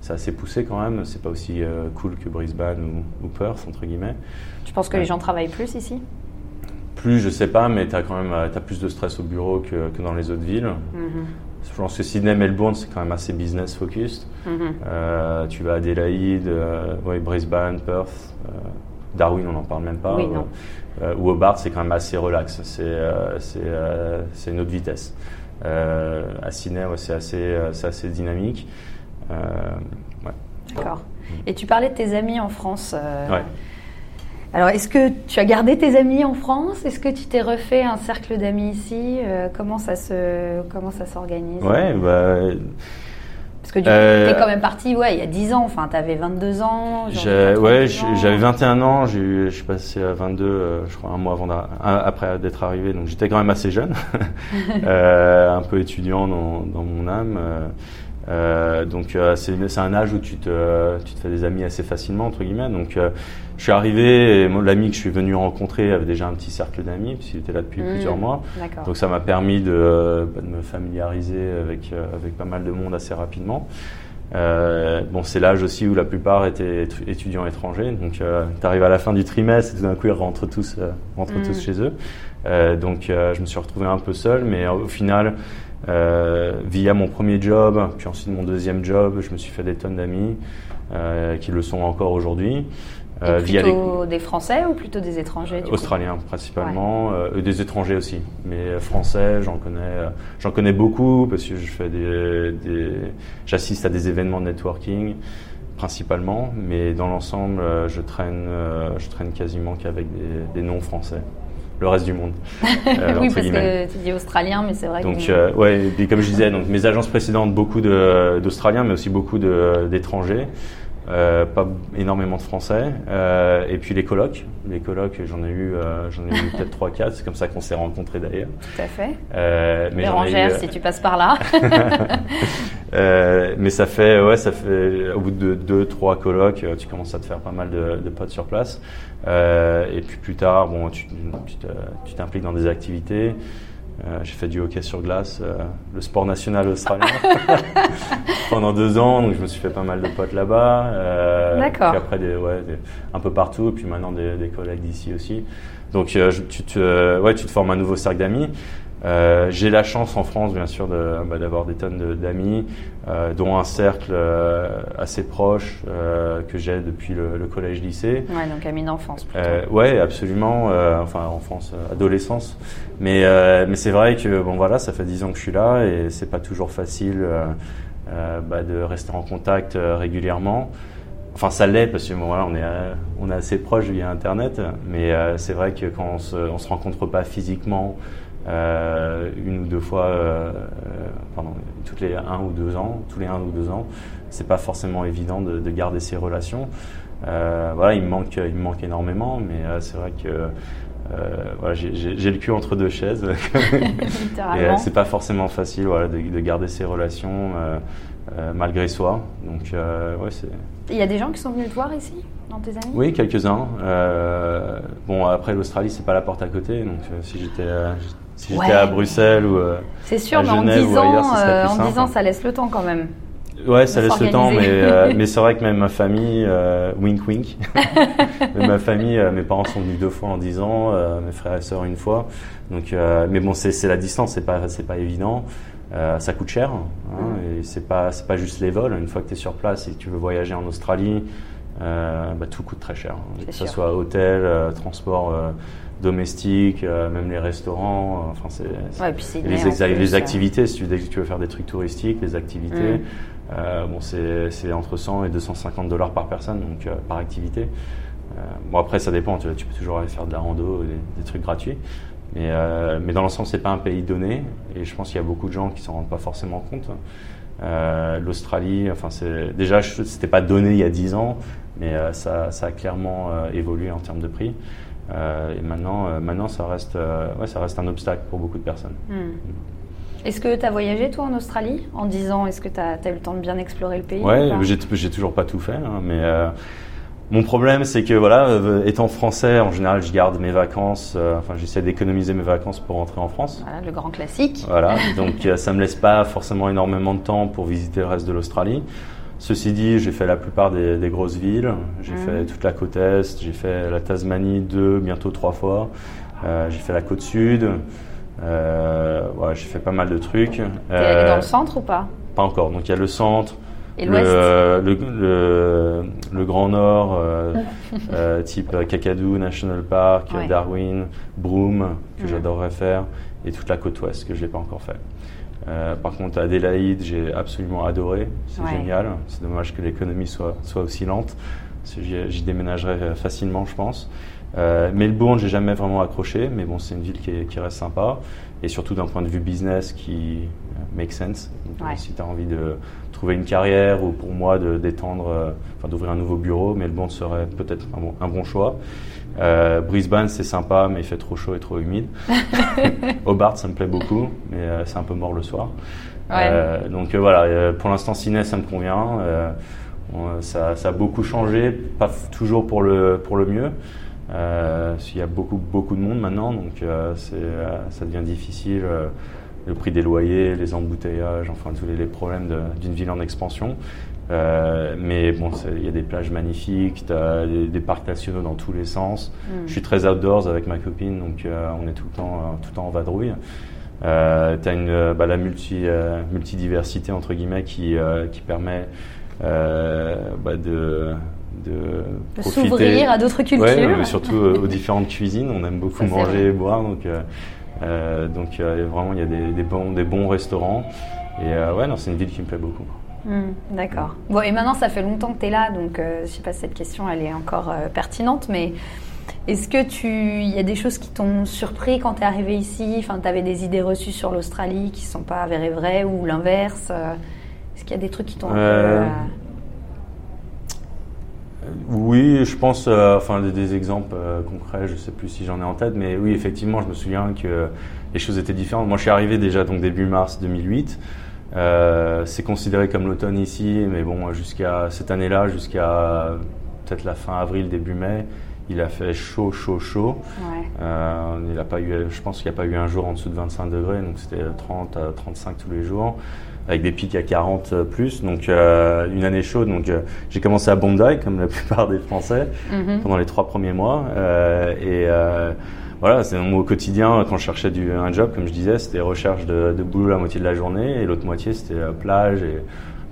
c'est assez poussé quand même. C'est pas aussi cool que Brisbane ou, Perth, entre guillemets. Tu penses que les gens travaillent plus ici? Plus, je sais pas, mais tu as quand même as plus de stress au bureau que, que dans les autres villes. Mhm. Je pense que Sydney, Melbourne, c'est quand même assez business focused. Mhm. euh, tu vas à Adelaide, euh, Brisbane, Perth, euh, Darwin, on n'en parle même pas. Oui. Euh, ou Hobart, c'est quand même assez relax. C'est euh, c'est une autre vitesse. à Sydney, ouais, c'est assez, assez dynamique. Ouais. D'accord. Et tu parlais de tes amis en France. Ouais. Alors, est-ce que tu as gardé tes amis en France? Est-ce que tu t'es refait un cercle d'amis ici? Euh, Comment ça se comment ça s'organise? Ouais, bah. Parce que tu euh, es quand même parti, ouais, il y a 10 ans. Enfin, tu avais 22 ans. Ouais, j'avais 21 ans. Je suis passé à 22, euh, je crois, un mois avant après d'être arrivé. Donc, j'étais quand même assez jeune, (laughs) (laughs) un peu étudiant dans, dans mon âme. Euh, donc euh, c'est un âge où tu te, tu te fais des amis assez facilement entre guillemets. Donc euh, je suis arrivé et l'ami que je suis venu rencontrer avait déjà un petit cercle d'amis puisqu'il était là depuis mmh, plusieurs mois. Donc ça m'a permis de, bah, de, me familiariser avec avec pas mal de monde assez rapidement. bon c'est l'âge aussi où la plupart étaient étudiants étrangers. Donc tu arrives à la fin du trimestre et tout d'un coup ils rentrent tous rentrent tous mmh. chez eux. donc je me suis retrouvé un peu seul, mais au final euh, via mon premier job, puis ensuite mon deuxième job, je me suis fait des tonnes d'amis euh, qui le sont encore aujourd'hui. Euh, plutôt des Français ou plutôt des étrangers Australiens principalement, euh, des étrangers aussi, mais Français, j'en connais, j'en connais beaucoup parce que je fais des, des j'assiste à des événements de networking principalement, mais dans l'ensemble, je traîne, je traîne quasiment qu'avec des, des non-français le reste du monde. (laughs) Euh, oui, parce que tu dis australien, mais c'est vrai donc, que... Euh, ouais, et comme je disais, donc, mes agences précédentes, beaucoup d'Australiens, mais aussi beaucoup d'étrangers. Euh, pas énormément de français. Euh, et puis les colocs. Les colocs j'en ai eu euh, j'en ai eu (laughs) peut-être trois quatre. C'est comme ça qu'on s'est rencontrés d'ailleurs. Tout à fait. Mais Bérangère eu, si tu passes par là. (laughs) (laughs) Mais ça fait ouais ça fait au bout de deux trois colocs tu commences à te faire pas mal de, de potes sur place. Et puis plus tard bon tu tu t'impliques dans des activités j'ai fait du hockey sur glace, le sport national australien, (laughs) pendant deux ans. Donc je me suis fait pas mal de potes là-bas. D'accord. Puis après, des, ouais, un peu partout. Et puis maintenant, des, des collègues d'ici aussi. Donc tu, te, ouais, tu te formes un nouveau cercle d'amis. Euh, j'ai la chance en France, bien sûr, bah, d'avoir des tonnes d'amis, euh, dont un cercle euh, assez proche que j'ai depuis le, le collège-lycée. Ouais, donc amis d'enfance. Euh, ouais, absolument. enfin, enfance, adolescence. Mais mais c'est vrai que bon voilà, ça fait dix ans que je suis là et c'est pas toujours facile bah, de rester en contact régulièrement. Enfin, ça l'est parce que bon, voilà, on est on est assez proche via Internet, mais c'est vrai que quand on se on se rencontre pas physiquement euh, une ou deux fois euh, pendant toutes les un ou deux ans, tous les un ou deux ans. C'est pas forcément évident de, de garder ces relations. Euh, voilà, il me manque, il me manque énormément, mais euh, c'est vrai que euh, voilà, j'ai le cul entre deux chaises. (laughs) et c'est pas forcément facile, voilà, de, de garder ces relations malgré soi. Donc, ouais, c'est. Il y a des gens qui sont venus te voir ici dans tes amis? Oui, quelques-uns. bon, après l'Australie, c'est pas la porte à côté, donc si j'étais si j'étais à Bruxelles ou euh, C'est sûr, à mais Genève en 10 ans, ça euh, en 10 ans, ça laisse le temps quand même. Ouais, ça laisse le temps, mais, euh, (laughs) mais c'est vrai que même ma famille, wink wink, (laughs) mais ma famille, mes parents sont venus deux fois en 10 ans, mes frères et sœurs une fois. Donc, mais bon, c'est la distance, c'est pas, pas évident. ça coûte cher, hein, mm. et c'est pas, pas juste les vols. Une fois que tu es sur place et que tu veux voyager en Australie, bah, tout coûte très cher. Que ce soit hôtel, transport domestique, euh, même les restaurants. Euh, enfin, c'est les, les, activités. Si tu, veux faire des trucs touristiques, les activités, mm. euh, bon, c'est entre 100 et 250 dollars par personne, donc par activité. bon, après, ça dépend. Tu, tu, peux toujours aller faire de la rando, des, des trucs gratuits. Mais, mais dans l'ensemble, c'est pas un pays donné, et je pense qu'il y a beaucoup de gens qui s'en rendent pas forcément compte. L'Australie, enfin, c'est déjà, c'était pas donné il y a 10 ans, mais ça, ça, a clairement évolué en termes de prix. Euh, et maintenant, euh, maintenant ça, reste, euh, ouais, ça reste un obstacle pour beaucoup de personnes. Hmm. Est-ce que tu as voyagé toi en Australie en 10 ans Est-ce que tu as, eu le temps de bien explorer le pays Ouais, j'ai toujours pas tout fait, hein, mais mon problème c'est que voilà, étant français, en général, je garde mes vacances. enfin, j'essaie d'économiser mes vacances pour rentrer en France. Voilà, le grand classique. Voilà, donc ça me laisse pas forcément énormément de temps pour visiter le reste de l'Australie. Ceci dit, j'ai fait la plupart des, grosses villes. J'ai fait mhm. toute la côte est, j'ai fait la Tasmanie deux, bientôt trois fois. Euh, j'ai fait la côte sud. Euh, j'ai fait pas mal de trucs. Allé dans le centre ou pas? Pas encore. Donc il y a le centre. Et le, le, le, Grand Nord, euh, type Kakadu National Park, Darwin, Broome, que j'adorerais faire, et toute la côte ouest, que je n'ai pas encore fait. Euh, par contre, Adélaïde, j'ai absolument adoré. C'est génial. C'est dommage que l'économie soit, soit aussi lente. J'y déménagerais facilement, je pense. Euh, Melbourne, j'ai jamais vraiment accroché, mais bon, c'est une ville qui, qui, reste sympa. Et surtout d'un point de vue business qui make sense. Si tu as envie de trouver une carrière ou pour moi de d'étendre, euh, enfin d'ouvrir un nouveau bureau, Melbourne serait peut-être un bon, un bon choix. Euh, Brisbane, c'est sympa, mais il fait trop chaud et trop humide. (laughs) Hobart, ça me plaît beaucoup, mais euh, c'est un peu mort le soir. Euh, donc voilà, pour l'instant, Ciné, ça me convient. Ça, ça, a beaucoup changé, pas toujours pour le, pour le mieux. il y a beaucoup, beaucoup de monde maintenant, donc ça devient difficile. le prix des loyers, les embouteillages, enfin tous les, les problèmes d'une ville en expansion. Euh, mais bon, il y a des plages magnifiques, as des, parcs nationaux dans tous les sens. Mm. Je suis très outdoors avec ma copine, donc euh, on est tout le temps, euh, tout le temps en vadrouille. Euh, tu as une, bah, la multi, multidiversité, entre guillemets, qui, qui permet bah, de, de, s'ouvrir à d'autres cultures. Ouais, surtout aux (laughs) différentes cuisines. On aime beaucoup manger et boire, donc, donc vraiment, il y a des, des, bons, des bons restaurants. Et ouais, non, c'est une ville qui me plaît beaucoup. Hmm, d'accord. Bon, et maintenant, ça fait longtemps que tu es là, donc euh, je sais pas si cette question, elle est encore euh, pertinente, mais est-ce que tu, il y a des choses qui t'ont surpris quand tu es arrivé ici? Enfin, tu avais des idées reçues sur l'Australie qui ne sont pas avérées vraies ou l'inverse euh, Est-ce qu'il y a des trucs qui t'ont Oui, je pense, enfin, des, des exemples concrets, je sais plus si j'en ai en tête, mais oui, effectivement, je me souviens que les choses étaient différentes. Moi, je suis arrivé déjà donc début mars 2008. Euh, c'est considéré comme l'automne ici, mais bon, jusqu'à cette année-là, jusqu'à peut-être la fin avril, début mai, il a fait chaud, chaud, chaud. il a pas eu, je pense qu'il n'y a pas eu un jour en dessous de 25 degrés, donc c'était 30 à 35 tous les jours avec des pics à 40 plus. Donc une année chaude. Donc j'ai commencé à Bondi comme la (laughs) plupart des Français mm-hmm. pendant les trois premiers mois. et voilà, c'est au quotidien quand je cherchais du, un job, comme je disais, c'était recherche de, de, boulot la moitié de la journée et l'autre moitié c'était plage et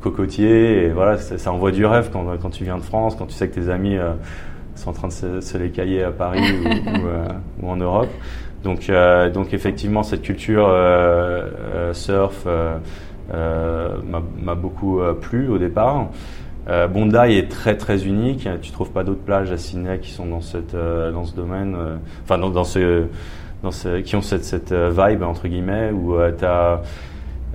cocotier. Et voilà, ça, envoie du rêve quand, quand, tu viens de France, quand tu sais que tes amis euh, sont en train de se, se les cailler à Paris (laughs) ou, euh, ou, en Europe. Donc, euh, donc effectivement, cette culture surf m'a beaucoup plu au départ. Euh, Bondi est très très unique. Tu trouves pas d'autres plages à Sydney qui sont dans cette euh, dans ce domaine, euh, enfin dans, dans, ce dans ce qui ont cette cette vibe entre guillemets où tu as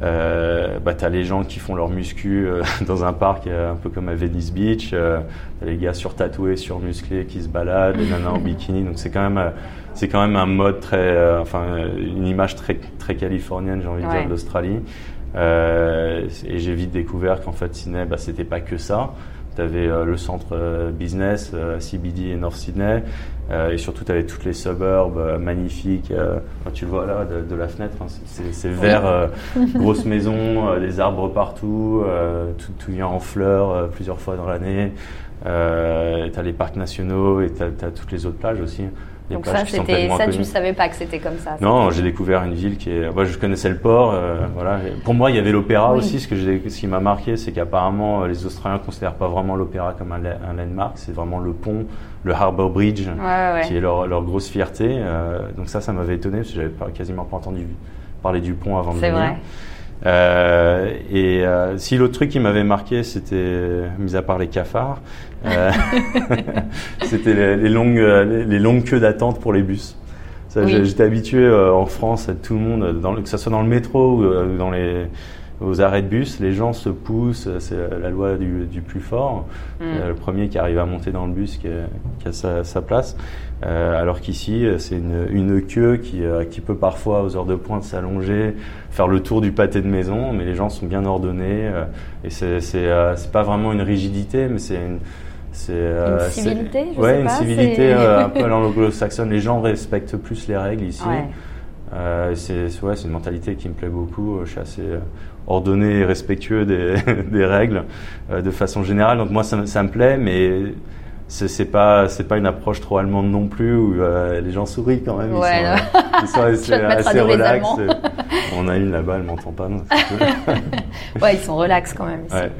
bah, t'as les gens qui font leur muscu (laughs) dans un parc un peu comme à Venice Beach, t'as les gars surtatoués, surmusclés qui se baladent, les nanas en bikini, donc c'est quand même c'est quand même un mode très, enfin une image très très californienne, j'ai envie de dire, de l'Australie. Euh, et j'ai vite découvert qu'en fait Sydney, bah, c'était pas que ça. Tu avais euh, le centre euh, business, CBD et North Sydney, et surtout tu avais toutes les suburbs magnifiques. tu le vois là de, la fenêtre, hein, c'est vert, grosse (laughs) maison, des arbres partout, tout, tout, vient en fleurs plusieurs fois dans l'année. tu as les parcs nationaux et tu as, toutes les autres plages aussi. Donc ça, c'était ça, tu ne savais pas que c'était comme ça. Non, j'ai découvert une ville qui est. Moi, je connaissais le port. Euh, voilà. Pour moi, il y avait l'opéra aussi. Ce que ce qui m'a marqué, c'est qu'apparemment, euh, les Australiens considèrent pas vraiment l'opéra comme un, un, landmark. C'est vraiment le pont, le Harbour Bridge, qui est leur, leur grosse fierté. Euh, donc ça, ça m'avait étonné parce que j'avais quasiment pas entendu parler du pont avant de venir. Vrai. Euh, et euh, si l'autre truc qui m'avait marqué, c'était, mis à part les cafards, euh, (laughs) c'était les, longues, les, longues queues d'attente pour les bus. J'étais habitué en France à tout le monde, dans que ce soit dans le métro ou dans les aux arrêts de bus, les gens se poussent, c'est la loi du, du plus fort. Mm. le premier qui arrive à monter dans le bus qui a, sa, sa, place. Euh, alors qu'ici, c'est une, une, queue qui, qui peut parfois, aux heures de pointe, s'allonger, faire le tour du pâté de maison, mais les gens sont bien ordonnés. et c'est c'est pas vraiment une rigidité, mais c'est une c'est euh, une civilité, je ouais, sais une civilité euh, un (laughs) peu à l'anglo-saxonne. Les gens respectent plus les règles ici. Euh, c'est ouais, une mentalité qui me plaît beaucoup. Je suis assez euh, ordonné et respectueux des, (laughs) des règles euh, de façon générale. Donc moi, ça, ça me plaît, mais c'est pas c'est pas une approche trop allemande non plus où euh, les gens sourient quand même. Ouais, ils sont, (laughs) ils sont assez, assez relax. On a une là-bas, elle m'entend pas. Non, (laughs) ouais, ils sont relax quand même. Ouais.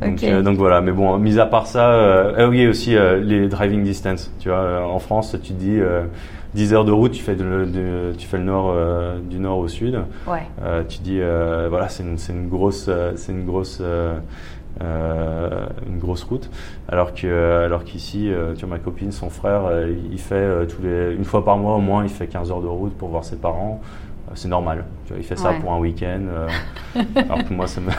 Donc, euh, donc, voilà, mais bon, mis à part ça, euh, oui aussi euh, les driving distance. Tu vois, en France, tu dis 10 heures de route, tu fais, de, tu fais le nord du nord au sud. Ouais. tu dis voilà, c'est une, une, grosse, c'est une grosse. Une grosse route, alors que alors qu'ici, tu vois ma copine, son frère, il fait tous les une fois par mois au moins, il fait 15 heures de route pour voir ses parents c'est normal. Tu vois, il fait ça pour un week-end. Euh, (laughs) alors que moi, ça me.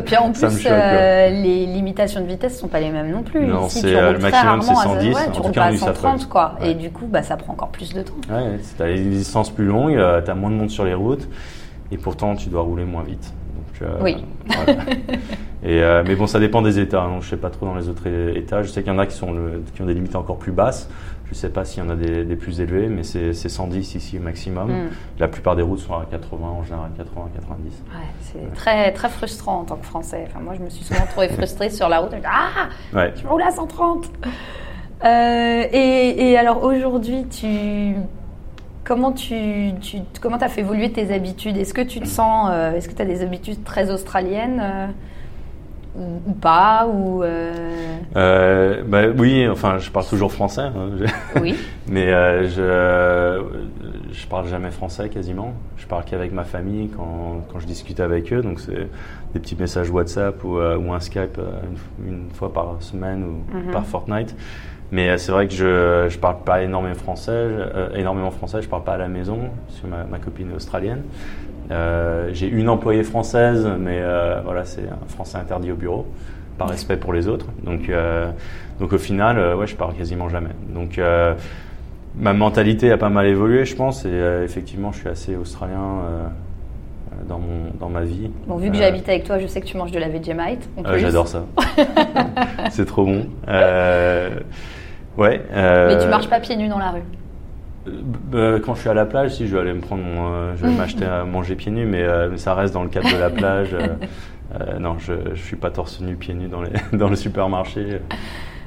Puis en (laughs) plus, euh, les limitations de vitesse ne sont pas les mêmes non plus. Non, c'est euh, le maximum, c'est 110. Ouais, tu roules pas à 130, quoi. Et du coup, bah, ça prend encore plus de temps. Ouais, tu as des distances plus longues, tu as moins de monde sur les routes, et pourtant, tu dois rouler moins vite. Donc, oui. Voilà. (laughs) et, mais bon, ça dépend des États. Hein. Je ne sais pas trop dans les autres États. Je sais qu'il y en a qui, sont qui ont des limites encore plus basses. Je ne sais pas s'il y en a des, plus élevés, mais c'est 110 ici au maximum. Hmm. La plupart des routes sont à 80, en général 80, 90. Ouais, c'est très, très frustrant en tant que Français. Enfin, moi, je me suis souvent (laughs) trouvé frustrée sur la route. Ah, ouais. je roule à 130. Euh, et, et, alors aujourd'hui, tu comment tu, tu comment as fait évoluer tes habitudes? Est-ce que tu te sens, euh, est-ce que tu as des habitudes très australiennes euh? Ou, pas ou euh... Euh, bah, Oui, enfin, je parle toujours français. Hein, (laughs) oui. Mais euh, je je parle jamais français quasiment. Je parle qu'avec ma famille quand, quand je discute avec eux. Donc c'est des petits messages WhatsApp ou, euh, ou un Skype euh, une, fois par semaine ou mhm. par fortnight. Mais c'est vrai que je je parle pas énormément français, énormément français. Je parle pas à la maison parce que ma, ma copine est australienne. Euh, j'ai une employée française, mais euh, voilà, c'est un français interdit au bureau, par respect pour les autres. Donc, euh, donc au final, ouais, je parle quasiment jamais. Donc ma mentalité a pas mal évolué, je pense, et effectivement, je suis assez australien dans, mon, dans ma vie. Bon, vu que j'habite avec toi, je sais que tu manges de la Vegemite. J'adore ça. (laughs) c'est trop bon. Ouais. Mais tu marches pas pieds nus dans la rue bah, quand je suis à la plage, si je vais aller me prendre, je vais (laughs) m'acheter à manger pieds nus, mais ça reste dans le cadre de la plage. (laughs) non, je, je suis pas torse nu pieds nus dans, les, (laughs) dans le supermarché.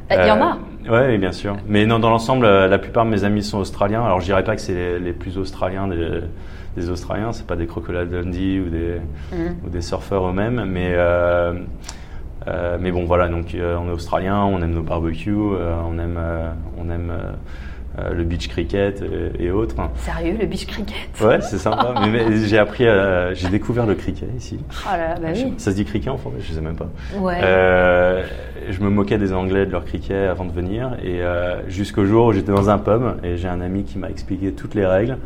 Il y en a. Oui, bien sûr. Mais non, dans l'ensemble, la plupart de mes amis sont australiens. Alors, je dirais pas que c'est les, plus australiens des, des Australiens. C'est pas des crocodiles Dundee ou des, mm. ou des surfeurs eux-mêmes, mais euh, euh, mais bon, voilà. Donc, euh, on est australiens, on aime nos barbecues, on aime on aime euh, le beach cricket et, autres. Sérieux, le beach cricket Ouais, c'est sympa. (laughs) mais, j'ai appris, j'ai découvert le cricket ici. Oh là, bah oui. Ça se dit cricket en français Je sais même pas. Ouais. Euh, je me moquais des Anglais de leur cricket avant de venir et euh, jusqu'au jour où j'étais dans un pub et j'ai un ami qui m'a expliqué toutes les règles.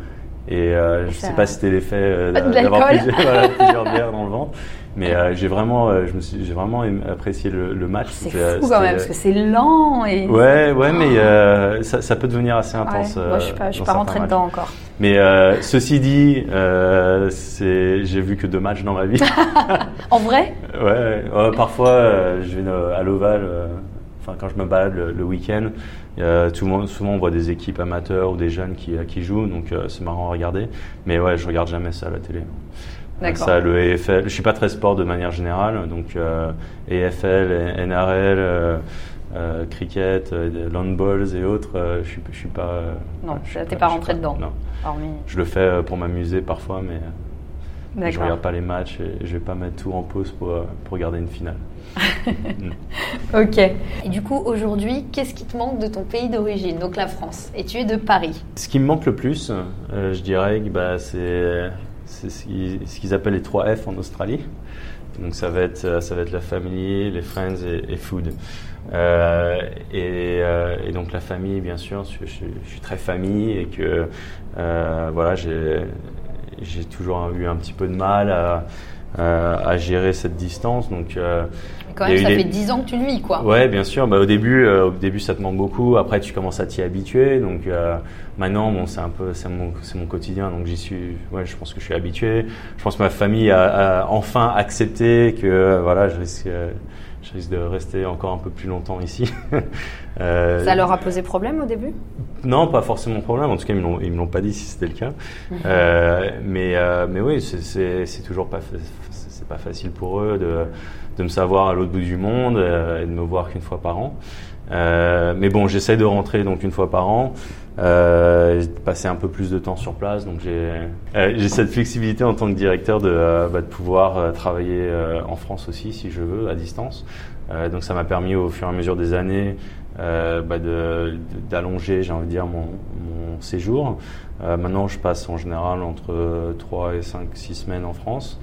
Et je sais pas si c'était l'effet d'avoir plusieurs, (laughs) plusieurs bières dans le ventre. Mais euh, j'ai vraiment, euh, je me suis, j'ai vraiment apprécié le, le match. C'est fou quand même parce que c'est lent et. Ouais, ouais, mais euh, ça, ça, peut devenir assez intense. Ouais. Moi, je suis pas, je suis pas rentré dedans encore. Mais ceci dit, j'ai vu que deux matchs dans ma vie. (laughs) en vrai? Ouais. parfois, je vais à l'Oval. Enfin, quand je me balade le, week-end, tout le monde, souvent on voit des équipes amateurs ou des jeunes qui, qui jouent, donc c'est marrant à regarder. Mais ouais, je regarde jamais ça à la télé. Ça, le EFL, je suis pas très sport de manière générale, donc euh, EFL, NRL, euh, euh, cricket, euh, landballs et autres, je suis, je suis pas. non, tu n'es pas rentré dedans. Non. Je le fais pour m'amuser parfois, mais je regarde pas les matchs et je vais pas mettre tout en pause pour, pour regarder une finale. (laughs) ok. Et du coup, aujourd'hui, qu'est-ce qui te manque de ton pays d'origine, donc la France Et tu es de Paris? Ce qui me manque le plus, je dirais, bah, c'est ce qu'ils appellent les 3 F en Australie. Donc ça va être, ça va être la famille, les friends et, food. Euh, euh, et, donc la famille, bien sûr, je, suis très famille et que euh, voilà, j'ai toujours eu un petit peu de mal à, à gérer cette distance. Donc quand même, ça fait 10 ans que tu le vis, quoi. Ouais, bien sûr. Bah, au début, euh, au début, ça te manque beaucoup. Après, tu commences à t'y habituer. Donc euh, maintenant, bon, c'est un peu, c'est mon, c'est mon quotidien. Donc j'y suis. Ouais, je pense que je suis habitué. Je pense que ma famille a, enfin accepté que euh, voilà, je risque, je risque de rester encore un peu plus longtemps ici. (laughs) ça leur a posé problème au début? Non, pas forcément problème. En tout cas, ils me me l'ont pas dit si c'était le cas. Mhm. mais mais oui, c'est, c'est toujours pas c'est pas facile pour eux de de me savoir à l'autre bout du monde euh, et de me voir qu'une fois par an. Euh, mais bon, j'essaie de rentrer donc une fois par an, euh, passer un peu plus de temps sur place. Donc j'ai euh, j'ai cette flexibilité en tant que directeur de, euh, bah, de pouvoir travailler en France aussi si je veux à distance. donc ça m'a permis au fur et à mesure des années bah, d'allonger, j'ai envie de dire, mon, mon séjour. maintenant, je passe en général entre 3 et 5, 6 semaines en France.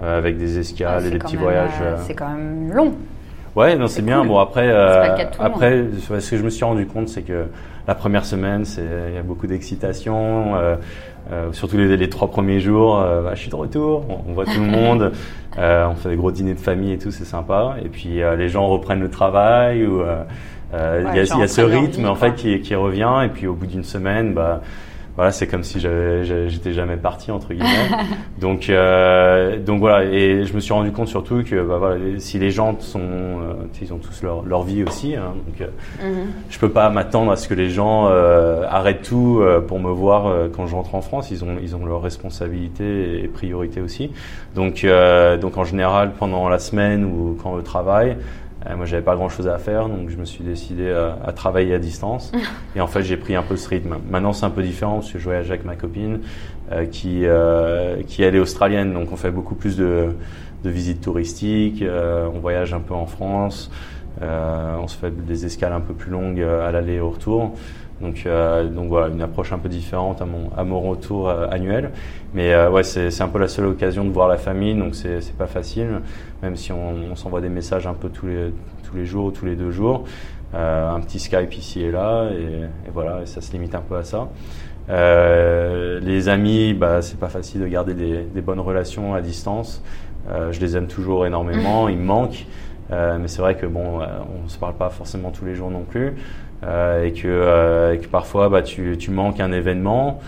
Euh, avec des escales et des petits voyages. Euh, c'est quand même long. Ouais, non, c'est bien. Bon, après, euh, après, ce que je me suis rendu compte, c'est que la première semaine, c'est il y a beaucoup d'excitation. Euh, euh, surtout les, les, trois premiers jours, bah, je suis de retour, on, voit tout le (laughs) monde, on fait des gros dîners de famille et tout, c'est sympa. Et puis les gens reprennent le travail ou il y, a, y, a ce rythme en fait qui, qui, revient. Et puis au bout d'une semaine, bah voilà, c'est comme si j'étais jamais parti entre guillemets. (laughs) donc, euh, donc voilà, et je me suis rendu compte surtout que bah, voilà, si les gens sont, euh, ils ont tous leur, leur vie aussi, hein, donc euh, mm-hmm. je peux pas m'attendre à ce que les gens euh, arrêtent tout pour me voir quand je rentre en France. Ils ont, ils ont leurs responsabilités et priorités aussi. Donc, donc en général, pendant la semaine ou quand on travaille, euh, moi, j'avais pas grand chose à faire, donc je me suis décidé à, travailler à distance. (laughs) et en fait, j'ai pris un peu ce rythme. Maintenant, c'est un peu différent parce que je voyage avec ma copine euh, qui, euh, qui elle est australienne, donc on fait beaucoup plus de, de visites touristiques. Euh, on voyage un peu en France. Euh, on se fait des escales un peu plus longues à l'aller et au retour. Donc, euh, donc voilà, une approche un peu différente à mon, à mon retour euh, annuel. Mais euh, ouais, c'est un peu la seule occasion de voir la famille, donc c'est pas facile, même si on, on s'envoie des messages un peu tous les, tous les jours ou tous les deux jours. Euh, un petit Skype ici et là, et, et, voilà, et ça se limite un peu à ça. Euh, les amis, bah, c'est pas facile de garder des, des bonnes relations à distance. je les aime toujours énormément, ils me manquent. Mais c'est vrai que bon, on se parle pas forcément tous les jours non plus. Euh, et, que, euh, et, que, parfois bah, tu, tu manques un événement.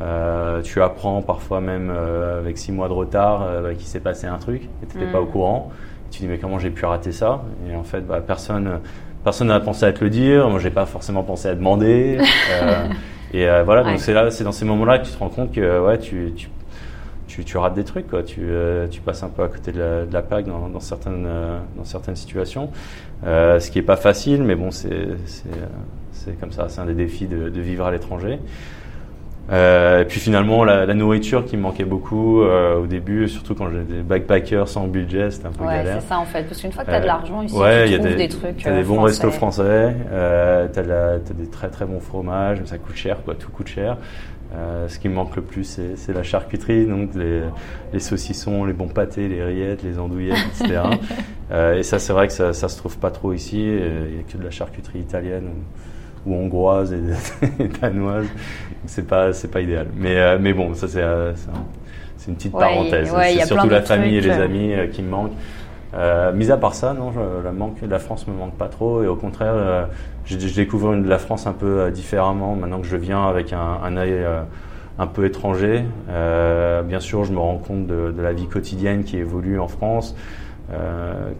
Euh, tu apprends parfois même euh, avec six mois de retard bah, qu'il s'est passé un truc et tu n'étais pas au mm. courant. tu dis mais comment j'ai pu rater ça? Et en fait, bah, personne personne n'a pensé à te le dire. Moi, j'ai pas forcément pensé à demander. (laughs) et voilà, donc c'est là, c'est dans ces moments-là que tu te rends compte que ouais, tu, tu tu, tu, rates des trucs, quoi. Tu, tu, passes un peu à côté de la, de la plaque dans, dans, certaines, dans certaines situations. Euh, ce qui est pas facile, mais bon, c'est comme ça. C'est un des défis de, de vivre à l'étranger. Euh, et puis finalement, la, la, nourriture qui me manquait beaucoup euh, au début, surtout quand j'étais backpacker sans budget, c'était un peu ouais, galère. c'est ça en fait. Parce qu'une fois que tu as de euh, l'argent ici, ouais, tu y a trouves des, des, trucs. T'as des euh, bons français. restos français, euh, t'as as des très très bons fromages, mais ça coûte cher, quoi. Tout coûte cher. Euh, ce qui me manque le plus, c'est la charcuterie, donc les, les, saucissons, les bons pâtés, les rillettes, les andouillettes, etc. (laughs) euh, et ça, c'est vrai que ça, ça se trouve pas trop ici. Il n'y a que de la charcuterie italienne ou, ou hongroise et, (laughs) et danoise. C'est pas, c'est pas idéal. Mais, euh, mais bon, ça c'est, une petite Ouais, parenthèse. ouais, c'est surtout la famille et les amis qui me manquent. Mis à part ça, non, je, la, manque, la France me manque pas trop et au contraire, je, je découvre une, la France un peu euh, différemment maintenant que je viens avec un, un œil euh, un peu étranger. Euh, bien sûr, je me rends compte de, de, la vie quotidienne qui évolue en France.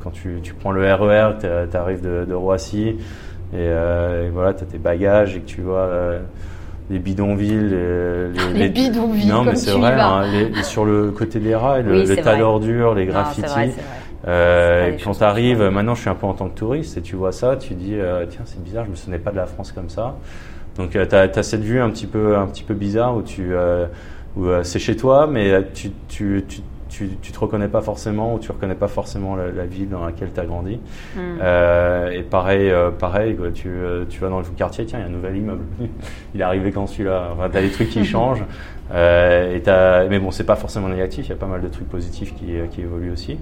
Quand tu, tu, prends le RER, tu arrives de, de, Roissy et, et voilà, tu as tes bagages et que tu vois les bidonvilles. Les, (laughs) les, les bidonvilles, non, mais c'est vrai, hein, les, sur le côté des rails, le, Oui, le c'est tas d'ordures, les graffitis. Euh, et quand tu arrives, maintenant je suis un peu en tant que touriste et tu vois ça, tu dis euh, tiens c'est bizarre, je me souvenais pas de la France comme ça. Donc tu as, cette vue un petit peu un petit peu bizarre où tu euh, où euh, c'est chez toi mais euh, tu tu, tu tu, tu te reconnais pas forcément ou tu reconnais pas forcément la, la ville dans laquelle tu as grandi. Mm. Euh, et pareil, euh, pareil quoi, tu, euh, tu vas dans le quartier, tiens, il y a un nouvel immeuble. (laughs) il est arrivé quand celui-là? Enfin, tu as des trucs qui (laughs) changent. Euh, et mais bon, c'est pas forcément négatif, il y a pas mal de trucs positifs qui, qui évoluent aussi.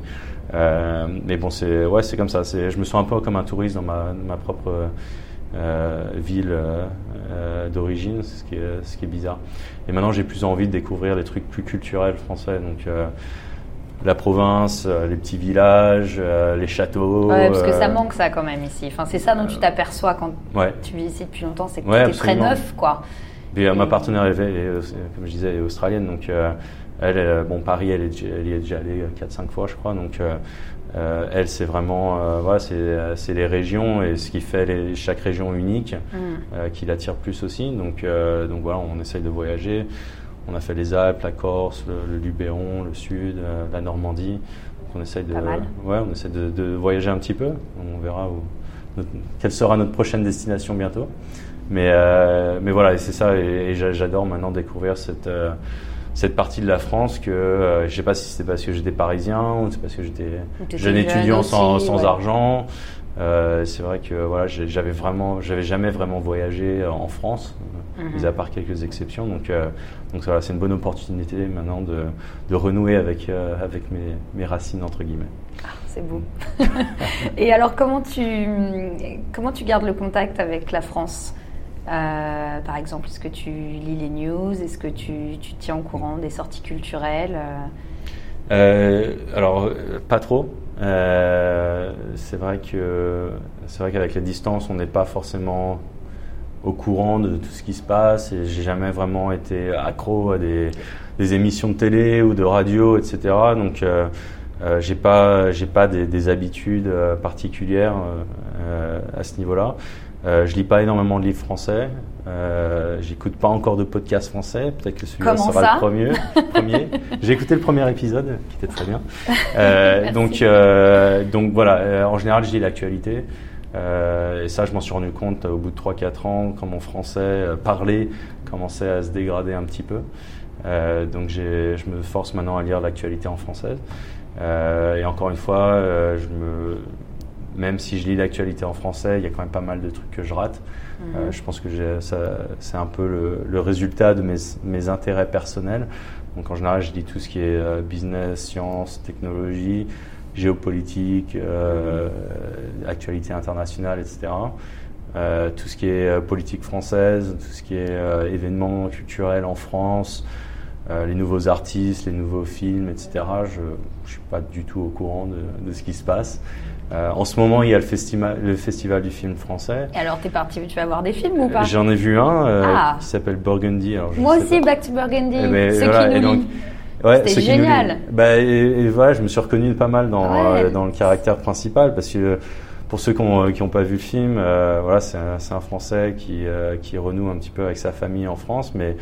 Euh, mais bon, c'est ouais, c'est comme ça. C'est, je me sens un peu comme un touriste dans ma, ma propre euh, ville euh, d'origine, ce qui, est, ce qui est bizarre. Et maintenant, j'ai plus envie de découvrir des trucs plus culturels français. Donc, la province, les petits villages, les châteaux. Ouais, parce que ça manque ça quand même ici. Enfin, c'est ça dont tu t'aperçois quand Ouais. tu vis ici depuis longtemps, c'est que Ouais, tout est très neuf, quoi. Et, ma partenaire, est, comme je disais, est australienne. Donc, elle, euh, bon, Paris, elle, est, elle y est déjà allée 4-5 fois, je crois. Donc, euh, euh, elle, c'est vraiment, euh, voilà, c'est, euh, les régions et ce qui fait les, chaque région unique Mm. euh, qui l'attire plus aussi. Donc, euh, donc voilà, on essaye de voyager. On a fait les Alpes, la Corse, le, le Luberon, le Sud, euh, la Normandie. Donc, on essaye de, ouais, on essaie de, de voyager un petit peu. On verra où, notre- quelle sera notre prochaine destination bientôt. Mais, euh, mais voilà, c'est ça. Et, et j'a- j'adore maintenant découvrir cette, euh, cette partie de la France que euh, je sais pas si c'est parce que j'étais parisien ou c'est parce que j'étais jeune étudiant sans, aussi, sans ouais. argent. Euh, c'est vrai que voilà, j'avais vraiment, j'avais jamais vraiment voyagé en France, euh, Mhm. mis à part quelques exceptions. Donc, euh, donc voilà, c'est une bonne opportunité maintenant de, de renouer avec euh, avec mes, mes racines entre guillemets. C'est beau. (laughs) Et alors, comment tu, comment tu gardes le contact avec la France? Euh, Par exemple, est-ce que tu lis les news? Est-ce que tu, tu tiens au courant des sorties culturelles? Euh, Euh, alors, pas trop. C'est vrai que c'est qu'avec la distance, on n'est pas forcément au courant de tout ce qui se passe et j'ai jamais vraiment été accro à des, émissions de télé ou de radio, etc. Donc, euh, j'ai pas pas des, des habitudes particulières à ce niveau-là. Euh, je lis pas énormément de livres français. Euh, J'écoute pas encore de podcasts français. Peut-être que celui-là sera le premier. (laughs) premier. J'ai écouté le premier épisode, qui était très bien. (laughs) Euh, donc, euh, donc voilà. euh, en général, je lis l'actualité. Et ça, je m'en suis rendu compte au bout de 3-4 ans, quand mon français parlé commençait à se dégrader un petit peu. Donc je me force maintenant à lire l'actualité en française. Et encore une fois, je me, même si je lis l'actualité en français, il y a quand même pas mal de trucs que je rate. Mhm. Euh, je pense que c'est un peu le, le résultat de mes, mes intérêts personnels. Donc en général, je lis tout ce qui est euh, business, sciences, technologie, géopolitique, euh, actualité internationale, etc. Tout ce qui est politique française, tout ce qui est événements culturels en France, euh, les nouveaux artistes, les nouveaux films, etc. Je ne suis pas du tout au courant de, de ce qui se passe. Euh, en ce moment, il y a le, festival, le festival du film français. Et alors, t'es parti, tu vas voir des films ou pas? J'en ai vu un euh, Ah. qui s'appelle Burgundy. Alors Moi aussi, pas. Back to Burgundy. Eh ben, voilà, qui nous donc- lie. Ouais, C'était nous génial. Bah, et, et voilà, je me suis reconnu pas mal dans, Ouais. euh, dans le caractère principal parce que pour ceux qui n'ont pas vu le film, voilà, c'est un, un, Français qui, qui renoue un petit peu avec sa famille en France, mais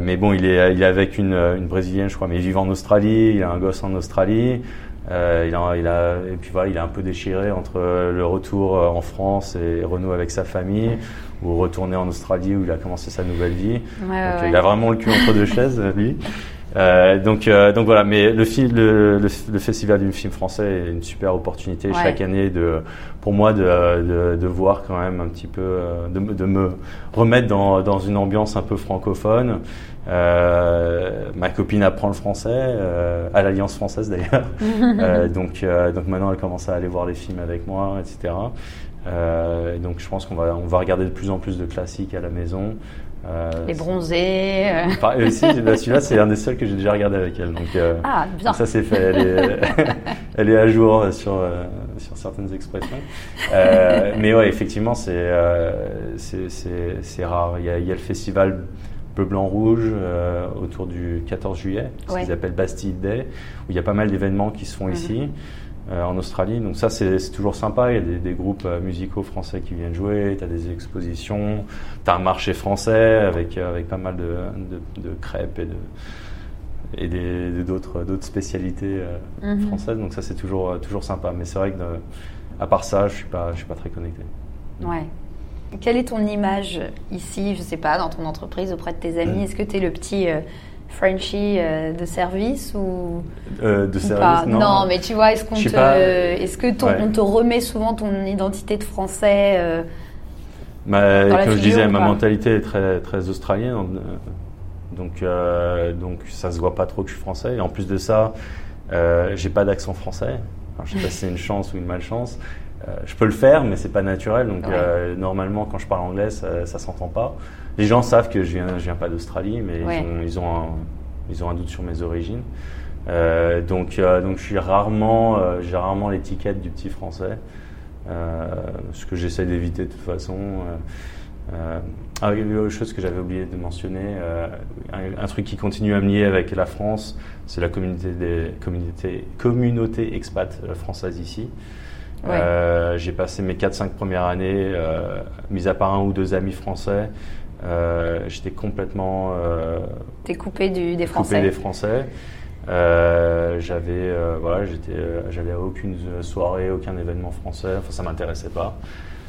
mais bon, il est, il est avec une, une brésilienne, je crois, mais il vit en Australie, il a un gosse en Australie. Euh, il, a, il a, et puis voilà, il est un peu déchiré entre le retour en France et renouer avec sa famille, ou retourner en Australie où il a commencé sa nouvelle vie. Ouais, donc, ouais. Il a vraiment le cul entre deux chaises, (laughs) lui. Euh, donc, euh, donc voilà, mais le, le, le, le, festival du film français est une super opportunité Ouais. chaque année de, pour moi de, de, de voir quand même un petit peu, euh, de, me- de me remettre dans, dans une ambiance un peu francophone. Euh, ma copine apprend le français, euh, à l'Alliance française d'ailleurs. (laughs) Euh, donc, donc maintenant elle commence à aller voir les films avec moi, etc. Et donc je pense qu'on va, on va regarder de plus en plus de classiques à la maison. Les bronzés. euh. Par- euh, si, bah, celui-là, c'est (laughs) un des seuls que j'ai déjà regardé avec elle. Donc, Ah, bien. donc ça, c'est fait. Elle est, (laughs) elle est à jour sur, sur certaines expressions. Mais ouais, effectivement, c'est c'est- c'est- c'est rare. Il y, a, il y a le festival Bleu, Blanc, Rouge euh, autour du 14 juillet, ce Ouais. qu'ils appellent Bastille Day, où il y a pas mal d'événements qui se font Mhm. ici. euh, en Australie, donc ça c'est toujours sympa. Il y a des, des groupes euh, musicaux français qui viennent jouer. T'as des expositions, t'as un marché français avec euh, avec pas mal de, de, de crêpes et de et des- de- d'autres d'autres spécialités euh, Mhm. françaises. Donc ça c'est toujours toujours sympa. Mais c'est vrai que à part ça, je suis pas je suis pas très connecté. Ouais. Quelle est ton image ici, je sais pas, dans ton entreprise, auprès de tes amis? Est-ce que tu es le petit euh, Frenchie euh, de service ou, Euh, de ou service, pas? non. mais tu vois, est-ce qu'on te, sais pas. est-ce que ton- Ouais. on te remet souvent ton identité de français euh, Ma- la comme je disais, ma mentalité est très, très australienne. Donc, donc ça se voit pas trop que je suis français. Et en plus de ça, j'ai pas d'accent français. Alors, je sais pas si c'est une chance ou une malchance. Euh, je peux le faire, mais c'est pas naturel. Donc, Ouais. euh, normalement, quand je parle anglais, ça, ça s'entend pas. Les gens savent que je viens, je viens pas d'Australie, mais Ouais. ils, ont, ils, ont un, ils ont un doute sur mes origines. Euh, donc, euh, donc, je suis rarement, euh, j'ai rarement l'étiquette du petit français. Ce que j'essaie d'éviter de toute façon. Ah, il y avait autre chose que j'avais oublié de mentionner, un, un truc qui continue à me lier avec la France, c'est la communauté des communautés, communauté expat française ici. Ouais. Euh, J'ai passé mes 4-5 premières années, euh, mis à part un ou deux amis français, euh, j'étais complètement T'es coupé du, des coupé Français des Français. J'avais voilà j'étais à aucune soirée aucun événement français enfin ça m'intéressait pas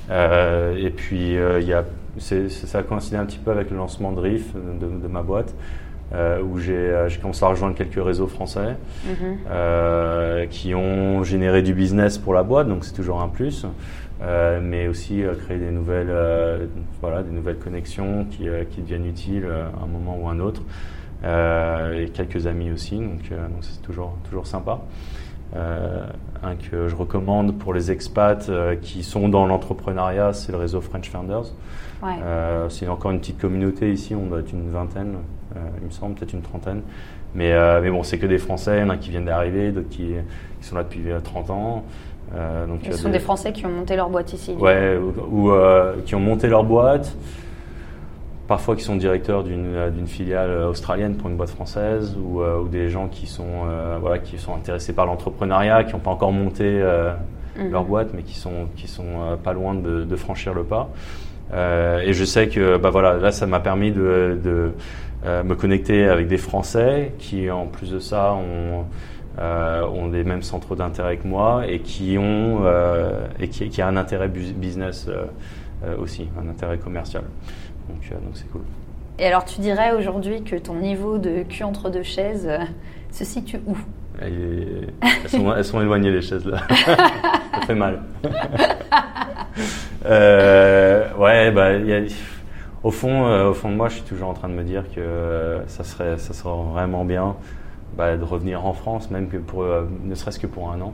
et puis il c'est- ça a coïncidé un petit peu avec le lancement de Riff de, de ma boîte euh, où j'ai euh, j'ai commencé à rejoindre quelques réseaux français Mhm. euh, qui ont généré du business pour la boîte, donc c'est toujours un plus, euh, mais aussi créer des nouvelles, voilà, des nouvelles connexions qui, qui deviennent utiles à un moment ou à un autre, et quelques amis aussi, donc c'est toujours toujours sympa. Un que je recommande pour les expats qui sont dans l'entrepreneuriat, c'est le réseau French Founders. Ouais. C'est encore une petite communauté ici, on doit être une vingtaine, il me semble, peut-être une trentaine. Mais, euh, mais bon, c'est que des Français, il y en a qui viennent d'arriver, d'autres qui, qui sont là depuis euh, 30 ans. Euh, donc, Ce euh, sont des Français qui ont monté leur boîte ici. Ouais, ou, ou, euh, qui ont monté leur boîte, parfois qui sont directeurs d'une euh, filiale euh, australienne pour une boîte française, ou, euh, ou des gens qui sont, euh, voilà, qui sont intéressés par l'entrepreneuriat, qui n'ont pas encore monté euh, Mhm. leur boîte, mais qui sont, qui sont euh, pas loin de, de franchir le pas. Euh, et je sais que bah voilà, là, ça m'a permis de, de euh, me connecter avec des Français qui, en plus de ça, ont, euh, ont les mêmes centres d'intérêt que moi et qui ont euh, et qui, qui a un intérêt bu- business euh, euh, aussi, un intérêt commercial. Donc, euh, donc c'est cool. Et alors, tu dirais aujourd'hui que ton niveau de cul entre deux chaises euh, se situe où? Elles, sont, elles sont éloignées les chaises là. (laughs) ça fait mal. Euh, ouais, bah, il y a- au fond, euh, au fond de moi, je suis toujours en train de me dire que euh, ça serait, ça serait vraiment bien bah, de revenir en France, même que pour, euh, ne serait-ce que pour un an,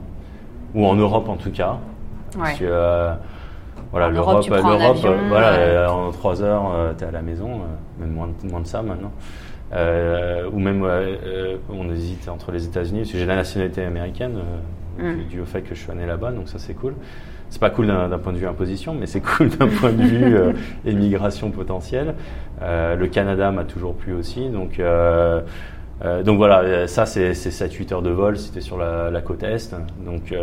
ou en Europe en tout cas, parce que voilà, l'Europe, l'Europe, voilà, en trois heures, tu es à la maison, même moins, de- moins de ça maintenant. Ou même, on hésite entre les États-Unis, parce que j'ai la nationalité américaine, Mm. dû au fait que je suis né là-bas, donc ça c'est cool. C'est pas cool d'un point de vue imposition, mais c'est (laughs) cool d'un point de vue euh, émigration potentielle. Euh, le Canada m'a toujours plu aussi, donc euh, donc voilà, ça c'est 7-8 heures de vol, c'était sur la, côte Est. Donc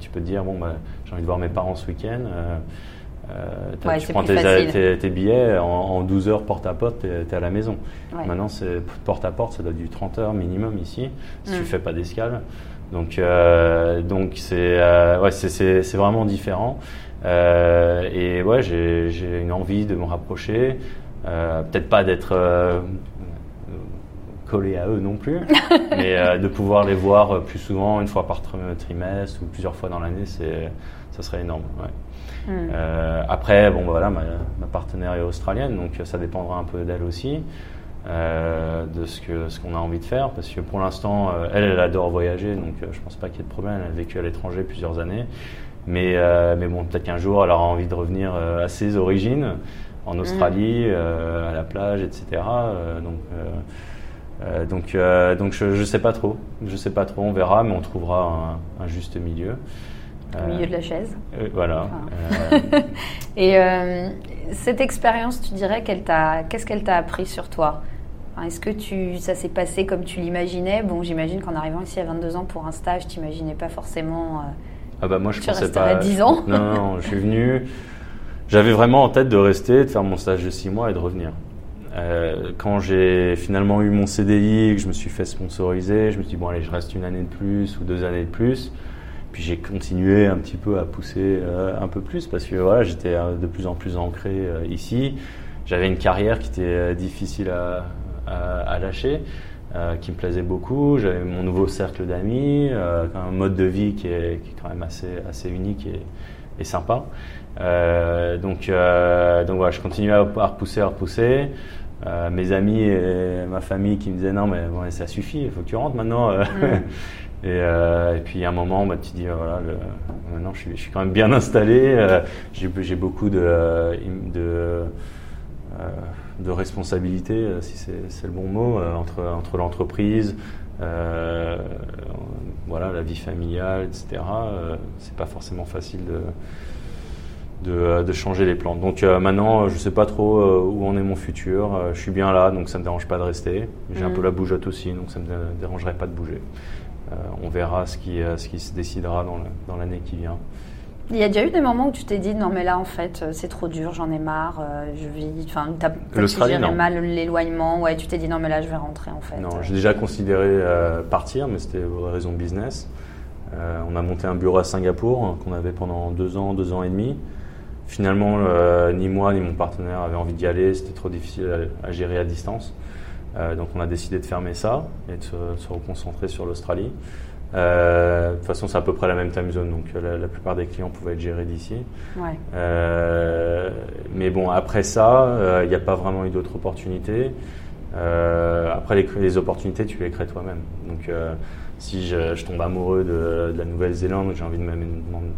tu peux te dire, bon, bah, j'ai envie de voir mes parents ce week-end. tu prends tes, billets, en, 12 heures porte à porte, tu es, à la maison. Maintenant, c'est porte à porte, ça doit être du 30 heures minimum ici, si tu mm. fais pas d'escale. Donc, donc c'est ouais, c'est vraiment différent. Euh, et ouais, j'ai une envie de me rapprocher. Euh, peut-être pas d'être euh, collé à eux non plus, (laughs) mais de pouvoir les voir plus souvent, une fois par trimestre ou plusieurs fois dans l'année, ça serait énorme. Ouais. Hmm. après, bon, bah, voilà, ma, partenaire est australienne, donc ça dépendra un peu d'elle aussi. De ce qu'on a envie de faire parce que pour l'instant elle elle adore voyager donc je pense pas qu'il y ait de problème elle a vécu à l'étranger plusieurs années mais, euh, mais bon, peut-être qu'un jour, elle aura envie de revenir euh, à ses origines, en Australie, mm. euh, à la plage, etc. donc, donc, donc je ne sais pas trop. Je sais pas trop, on verra, mais on trouvera un, juste milieu. Au milieu de la chaise. voilà. (laughs) Et cette expérience, tu dirais qu'elle t'a, qu'est-ce qu'elle t'a appris sur toi? Est-ce que tu, ça s'est passé comme tu l'imaginais? Bon, j'imagine qu'en arrivant ici à 22 ans pour un stage, tu n'imaginais pas forcément ah bah moi je pensais pas. 10 ans Non, non, je suis venu. J'avais vraiment en tête de rester, de faire mon stage de 6 mois et de revenir. Euh, quand j'ai finalement eu mon CDI, que je me suis fait sponsoriser, je me suis dit bon allez, je reste une année de plus ou deux années de plus. Puis j'ai continué un petit peu à pousser euh, un peu plus parce que voilà, j'étais euh, de plus en plus ancré ici. J'avais une carrière qui était difficile à, à lâcher. Euh, qui me plaisait beaucoup. J'avais mon nouveau cercle d'amis, euh, un mode de vie qui est, qui est, quand même assez, assez unique et, et sympa. Euh, donc, euh, donc voilà, je continuais à, repousser, à repousser. Euh, mes amis et ma famille qui me disaient non mais bon, ça suffit, il faut que tu rentres maintenant. Mm. (laughs) et, et, puis à un moment, bah, tu dis voilà, le, maintenant je suis, je suis, quand même bien installé. J'ai beaucoup de, de de responsabilité, euh, si c'est le bon mot, euh, entre, entre l'entreprise, euh, voilà, la vie familiale, etc. c'est pas forcément facile de, de, de, changer les plans. Donc maintenant, je sais pas trop où en est mon futur. je suis bien là, donc ça me dérange pas de rester. J'ai un peu mm. la bougeotte aussi, donc ça me dérangerait pas de bouger. on verra ce qui, ce qui se décidera dans l'année qui vient. Il y a déjà eu des moments où tu t'es dit non mais là en fait euh, c'est trop dur, j'en ai marre, euh, je vis, enfin t'as mal l'éloignement, ouais tu t'es dit non mais là je vais rentrer en fait. Non, j'ai déjà considéré euh, partir mais c'était pour raison business. on a monté un bureau à Singapour hein, qu'on avait pendant deux ans, deux ans et demi. Finalement ni moi ni mon partenaire avaient envie d'y aller, c'était trop difficile à, gérer à distance. donc on a décidé de fermer ça et de se reconcentrer sur l'Australie. Euh, toute façon, c'est à peu près la même time zone, donc euh, la, plupart des clients pouvaient être gérés d'ici. Ouais. Euh, mais bon, après ça, il n'y a pas vraiment eu d'autres opportunités. après, les, les, opportunités, tu les crées toi-même. Donc, si je, tombe amoureux de, la Nouvelle-Zélande, j'ai envie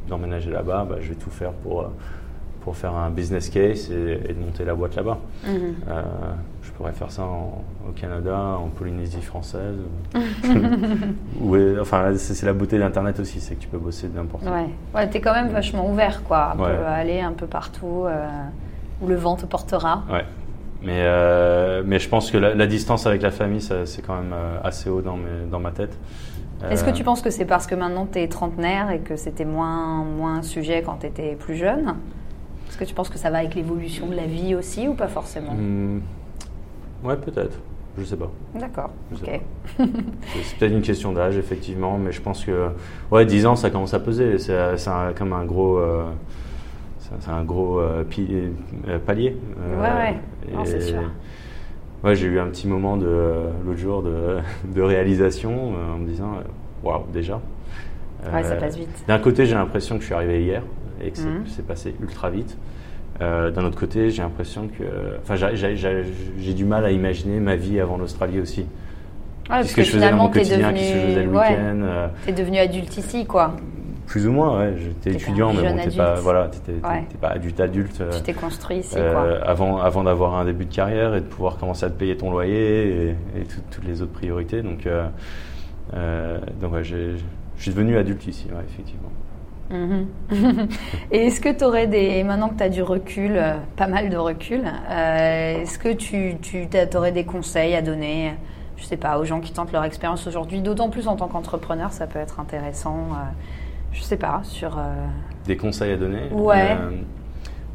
d'emménager là-bas, bah, je vais tout faire pour pour faire un business case et, de monter la boîte là-bas. Mhm. Euh, pourrais faire ça au Canada, en Polynésie française. (laughs) ou, enfin, c'est la beauté d'Internet aussi, c'est que tu peux bosser n'importe où. Ouais, ouais tu es quand même vachement ouvert, quoi. Tu peux aller un peu partout euh, où le vent te portera. Ouais. Mais, euh, mais je pense que la, distance avec la famille, c'est quand même assez haut dans, mes, dans ma tête. Est-ce que tu penses que c'est parce que maintenant tu es trentenaire et que c'était moins, moins un sujet quand tu étais plus jeune? Est-ce que tu penses que ça va avec l'évolution de la vie aussi ou pas forcément? Mmh. Ouais, peut-être. Je sais pas. D'accord. Ok. (laughs) c'est peut-être une question d'âge, effectivement, mais je pense que ouais, 10 ans, ça commence à peser. C'est comme un gros. Euh, c'est un gros euh, euh, palier. ouais, ouais. c'est sûr. Ouais, j'ai eu un petit moment de l'autre jour de, (laughs) de réalisation en me disant waouh, déjà. Ouais, ça passe vite. D'un côté, j'ai l'impression que je suis arrivé hier et que c'est passé ultra vite. Euh, d'un autre côté, j'ai l'impression que. Enfin, j'ai du mal à imaginer ma vie avant l'Australie aussi. Ouais, ce que, je faisais dans mon quotidien, devenu... que je faisais le week-end. Euh, t'es devenu adulte ici, quoi. Plus ou moins, ouais. J'étais étudiant, mais bon, t'es pas, voilà, pas adulte adulte. Euh, tu t'es construit ici, quoi. Avant, avant d'avoir un début de carrière et de pouvoir commencer à te payer ton loyer et, toutes les autres priorités. Donc, donc ouais, je suis devenu adulte ici, ouais, effectivement. Mhm. (laughs) Et est-ce que tu aurais des, maintenant que tu as du recul, euh, pas mal de recul, euh, est-ce que tu, tu aurais des conseils à donner je sais pas, aux gens qui tentent leur expérience aujourd'hui, d'autant plus en tant qu'entrepreneur, ça peut être intéressant. je sais pas, sur. Des conseils à donner? Ouais.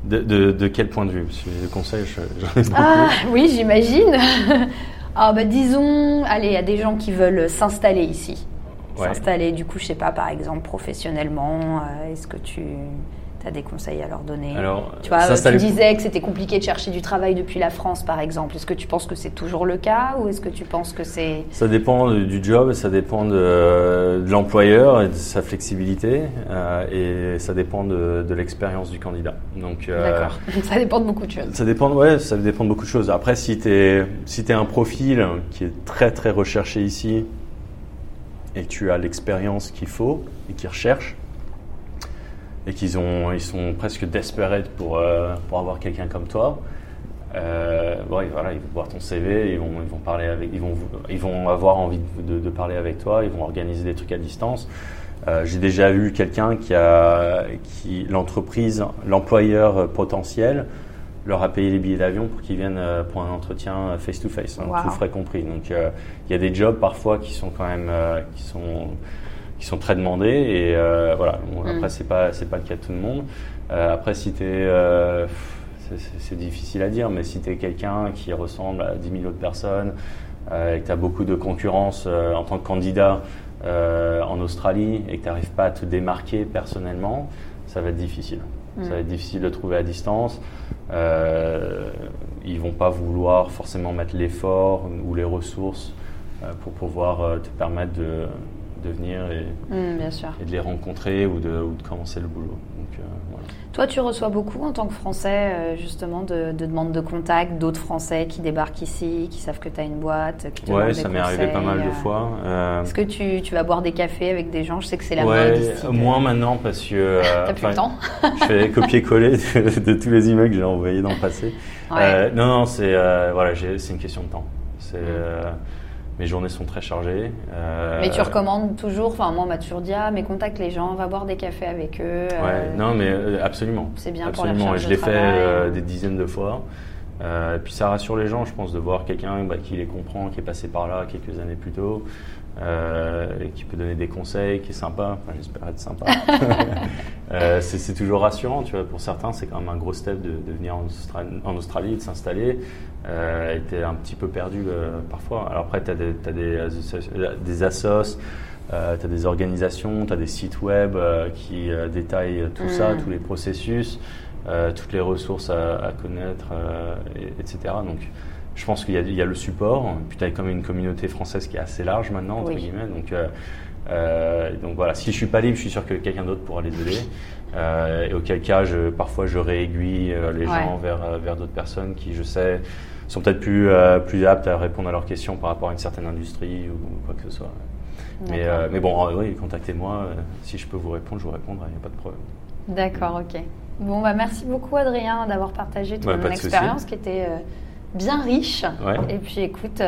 De, de, quel point de vue? Parce que les conseils, j'en ai Ah oui, j'imagine. (laughs) ah bah disons, allez, il y a des gens qui veulent s'installer ici. S'installer, du coup, je sais pas, par exemple, professionnellement. Est-ce que tu as des conseils à leur donner Alors, Tu vois, tu disais que c'était compliqué de chercher du travail depuis la France, par exemple. Est-ce que tu penses que c'est toujours le cas ou est-ce que tu penses que c'est... Ça dépend du job, ça dépend de, l'employeur et de sa flexibilité euh, et ça dépend de, l'expérience du candidat. Donc, euh, D'accord, (laughs) ça dépend de beaucoup de choses. Ça dépend, ouais, ça dépend de beaucoup de choses. Après, si tu es, si es un profil qui est très très recherché ici et tu as l'expérience qu'il faut et qui recherche, et qu'ils ont, ils sont presque desperate pour, euh, pour avoir quelqu'un comme toi. Euh, voilà, ils vont voir ton CV, ils vont, ils vont ils vont, avoir envie de, de, parler avec toi, ils vont organiser des trucs à distance. Euh, J'ai déjà vu quelqu'un qui a, qui l'entreprise, l'employeur potentiel, leur a payé les billets d'avion pour qu'ils viennent euh, pour un entretien face to face, hein, tout frais compris. Donc euh, il y a des jobs parfois qui sont quand même, qui sont qui sont très demandés et euh, voilà. Mm. Après c'est pas c'est pas le cas de tout le monde. Euh, après si tu es euh, c'est difficile à dire, mais si tu es quelqu'un qui ressemble à 10 000 autres personnes et que tu as beaucoup de concurrence en tant que candidat en Australie et que tu n'arrives pas à te démarquer personnellement, ça va être difficile. Ça va être difficile de trouver à distance. Euh, ils vont pas vouloir forcément mettre l'effort ou les ressources pour pouvoir te permettre de, de venir et, mm, bien sûr. et de les rencontrer ou de, ou de commencer le boulot. Donc, euh. Toi, tu reçois beaucoup en tant que Français, euh, justement, de, de, demandes de contact, d'autres Français qui débarquent ici, qui savent que tu as une boîte, qui te Ouais, ça m'est arrivé pas mal de euh. fois. Est-ce que tu, tu, vas boire des cafés avec des gens? Je sais que c'est la ouais, mode Moins maintenant parce que. (laughs) T'as plus le temps? Je fais copier-coller de, tous les emails que j'ai envoyés dans le passé. non, non, c'est voilà, une question de temps. C'est. Mm. Mes journées sont très chargées. Euh, mais tu recommandes toujours, enfin moi on m'a toujours dit, ah mais contacte les gens, va boire des cafés avec eux. Ouais, euh, non mais euh, absolument. C'est bien absolument. pour la Et je l'ai fait des dizaines de fois. et puis ça rassure les gens, je pense, de voir quelqu'un bah, qui les comprend, qui est passé par là quelques années plus tôt, et qui peut donner des conseils, qui est sympa. Enfin, j'espère être sympa. (laughs) c'est toujours rassurant, tu vois. Pour certains, c'est quand même un gros step de, de venir en Australie, en Australie de s'installer euh, un petit peu perdu euh, parfois. Alors après, tu as, des, as des, des assos, euh, tu as des organisations, tu as des sites web euh, qui euh, détaillent tout ça, mm. tous les processus, toutes les ressources à, à connaître, etc. Donc je pense qu'il y, y, a le support, puis tu as quand même une communauté française qui est assez large maintenant, entre guillemets. Donc, donc voilà, si je suis pas libre, je suis sûr que quelqu'un d'autre pourra les aider. et auquel cas, je, parfois, je réaiguille les gens vers, vers d'autres personnes qui, je sais, sont peut-être plus, euh, plus aptes à répondre à leurs questions par rapport à une certaine industrie ou quoi que ce soit. Mais, euh, mais bon, oui, contactez-moi. Euh, si je peux vous répondre, je vous répondrai, il n'y a pas de problème. D'accord, ok. Bon, bah, merci beaucoup Adrien d'avoir partagé ton expérience qui était bien riche. Et puis écoute,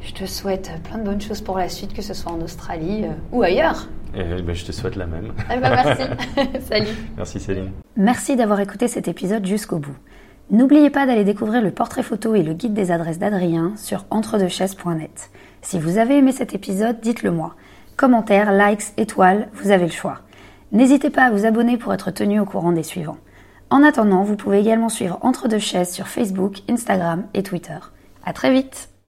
je te souhaite plein de bonnes choses pour la suite, que ce soit en Australie ou ailleurs. Et, eh ben, je te souhaite la même. Eh ben, merci. (laughs) (laughs) Salut. Merci Céline. Merci d'avoir écouté cet épisode jusqu'au bout. N'oubliez pas d'aller découvrir le portrait photo et le guide des adresses d'Adrien sur entredechaises.net. Si vous avez aimé cet épisode, dites-le moi. Commentaires, likes, étoiles, vous avez le choix. N'hésitez pas à vous abonner pour être tenu au courant des suivants. En attendant, vous pouvez également suivre Entre deux chaises sur Facebook, Instagram et Twitter. À très vite!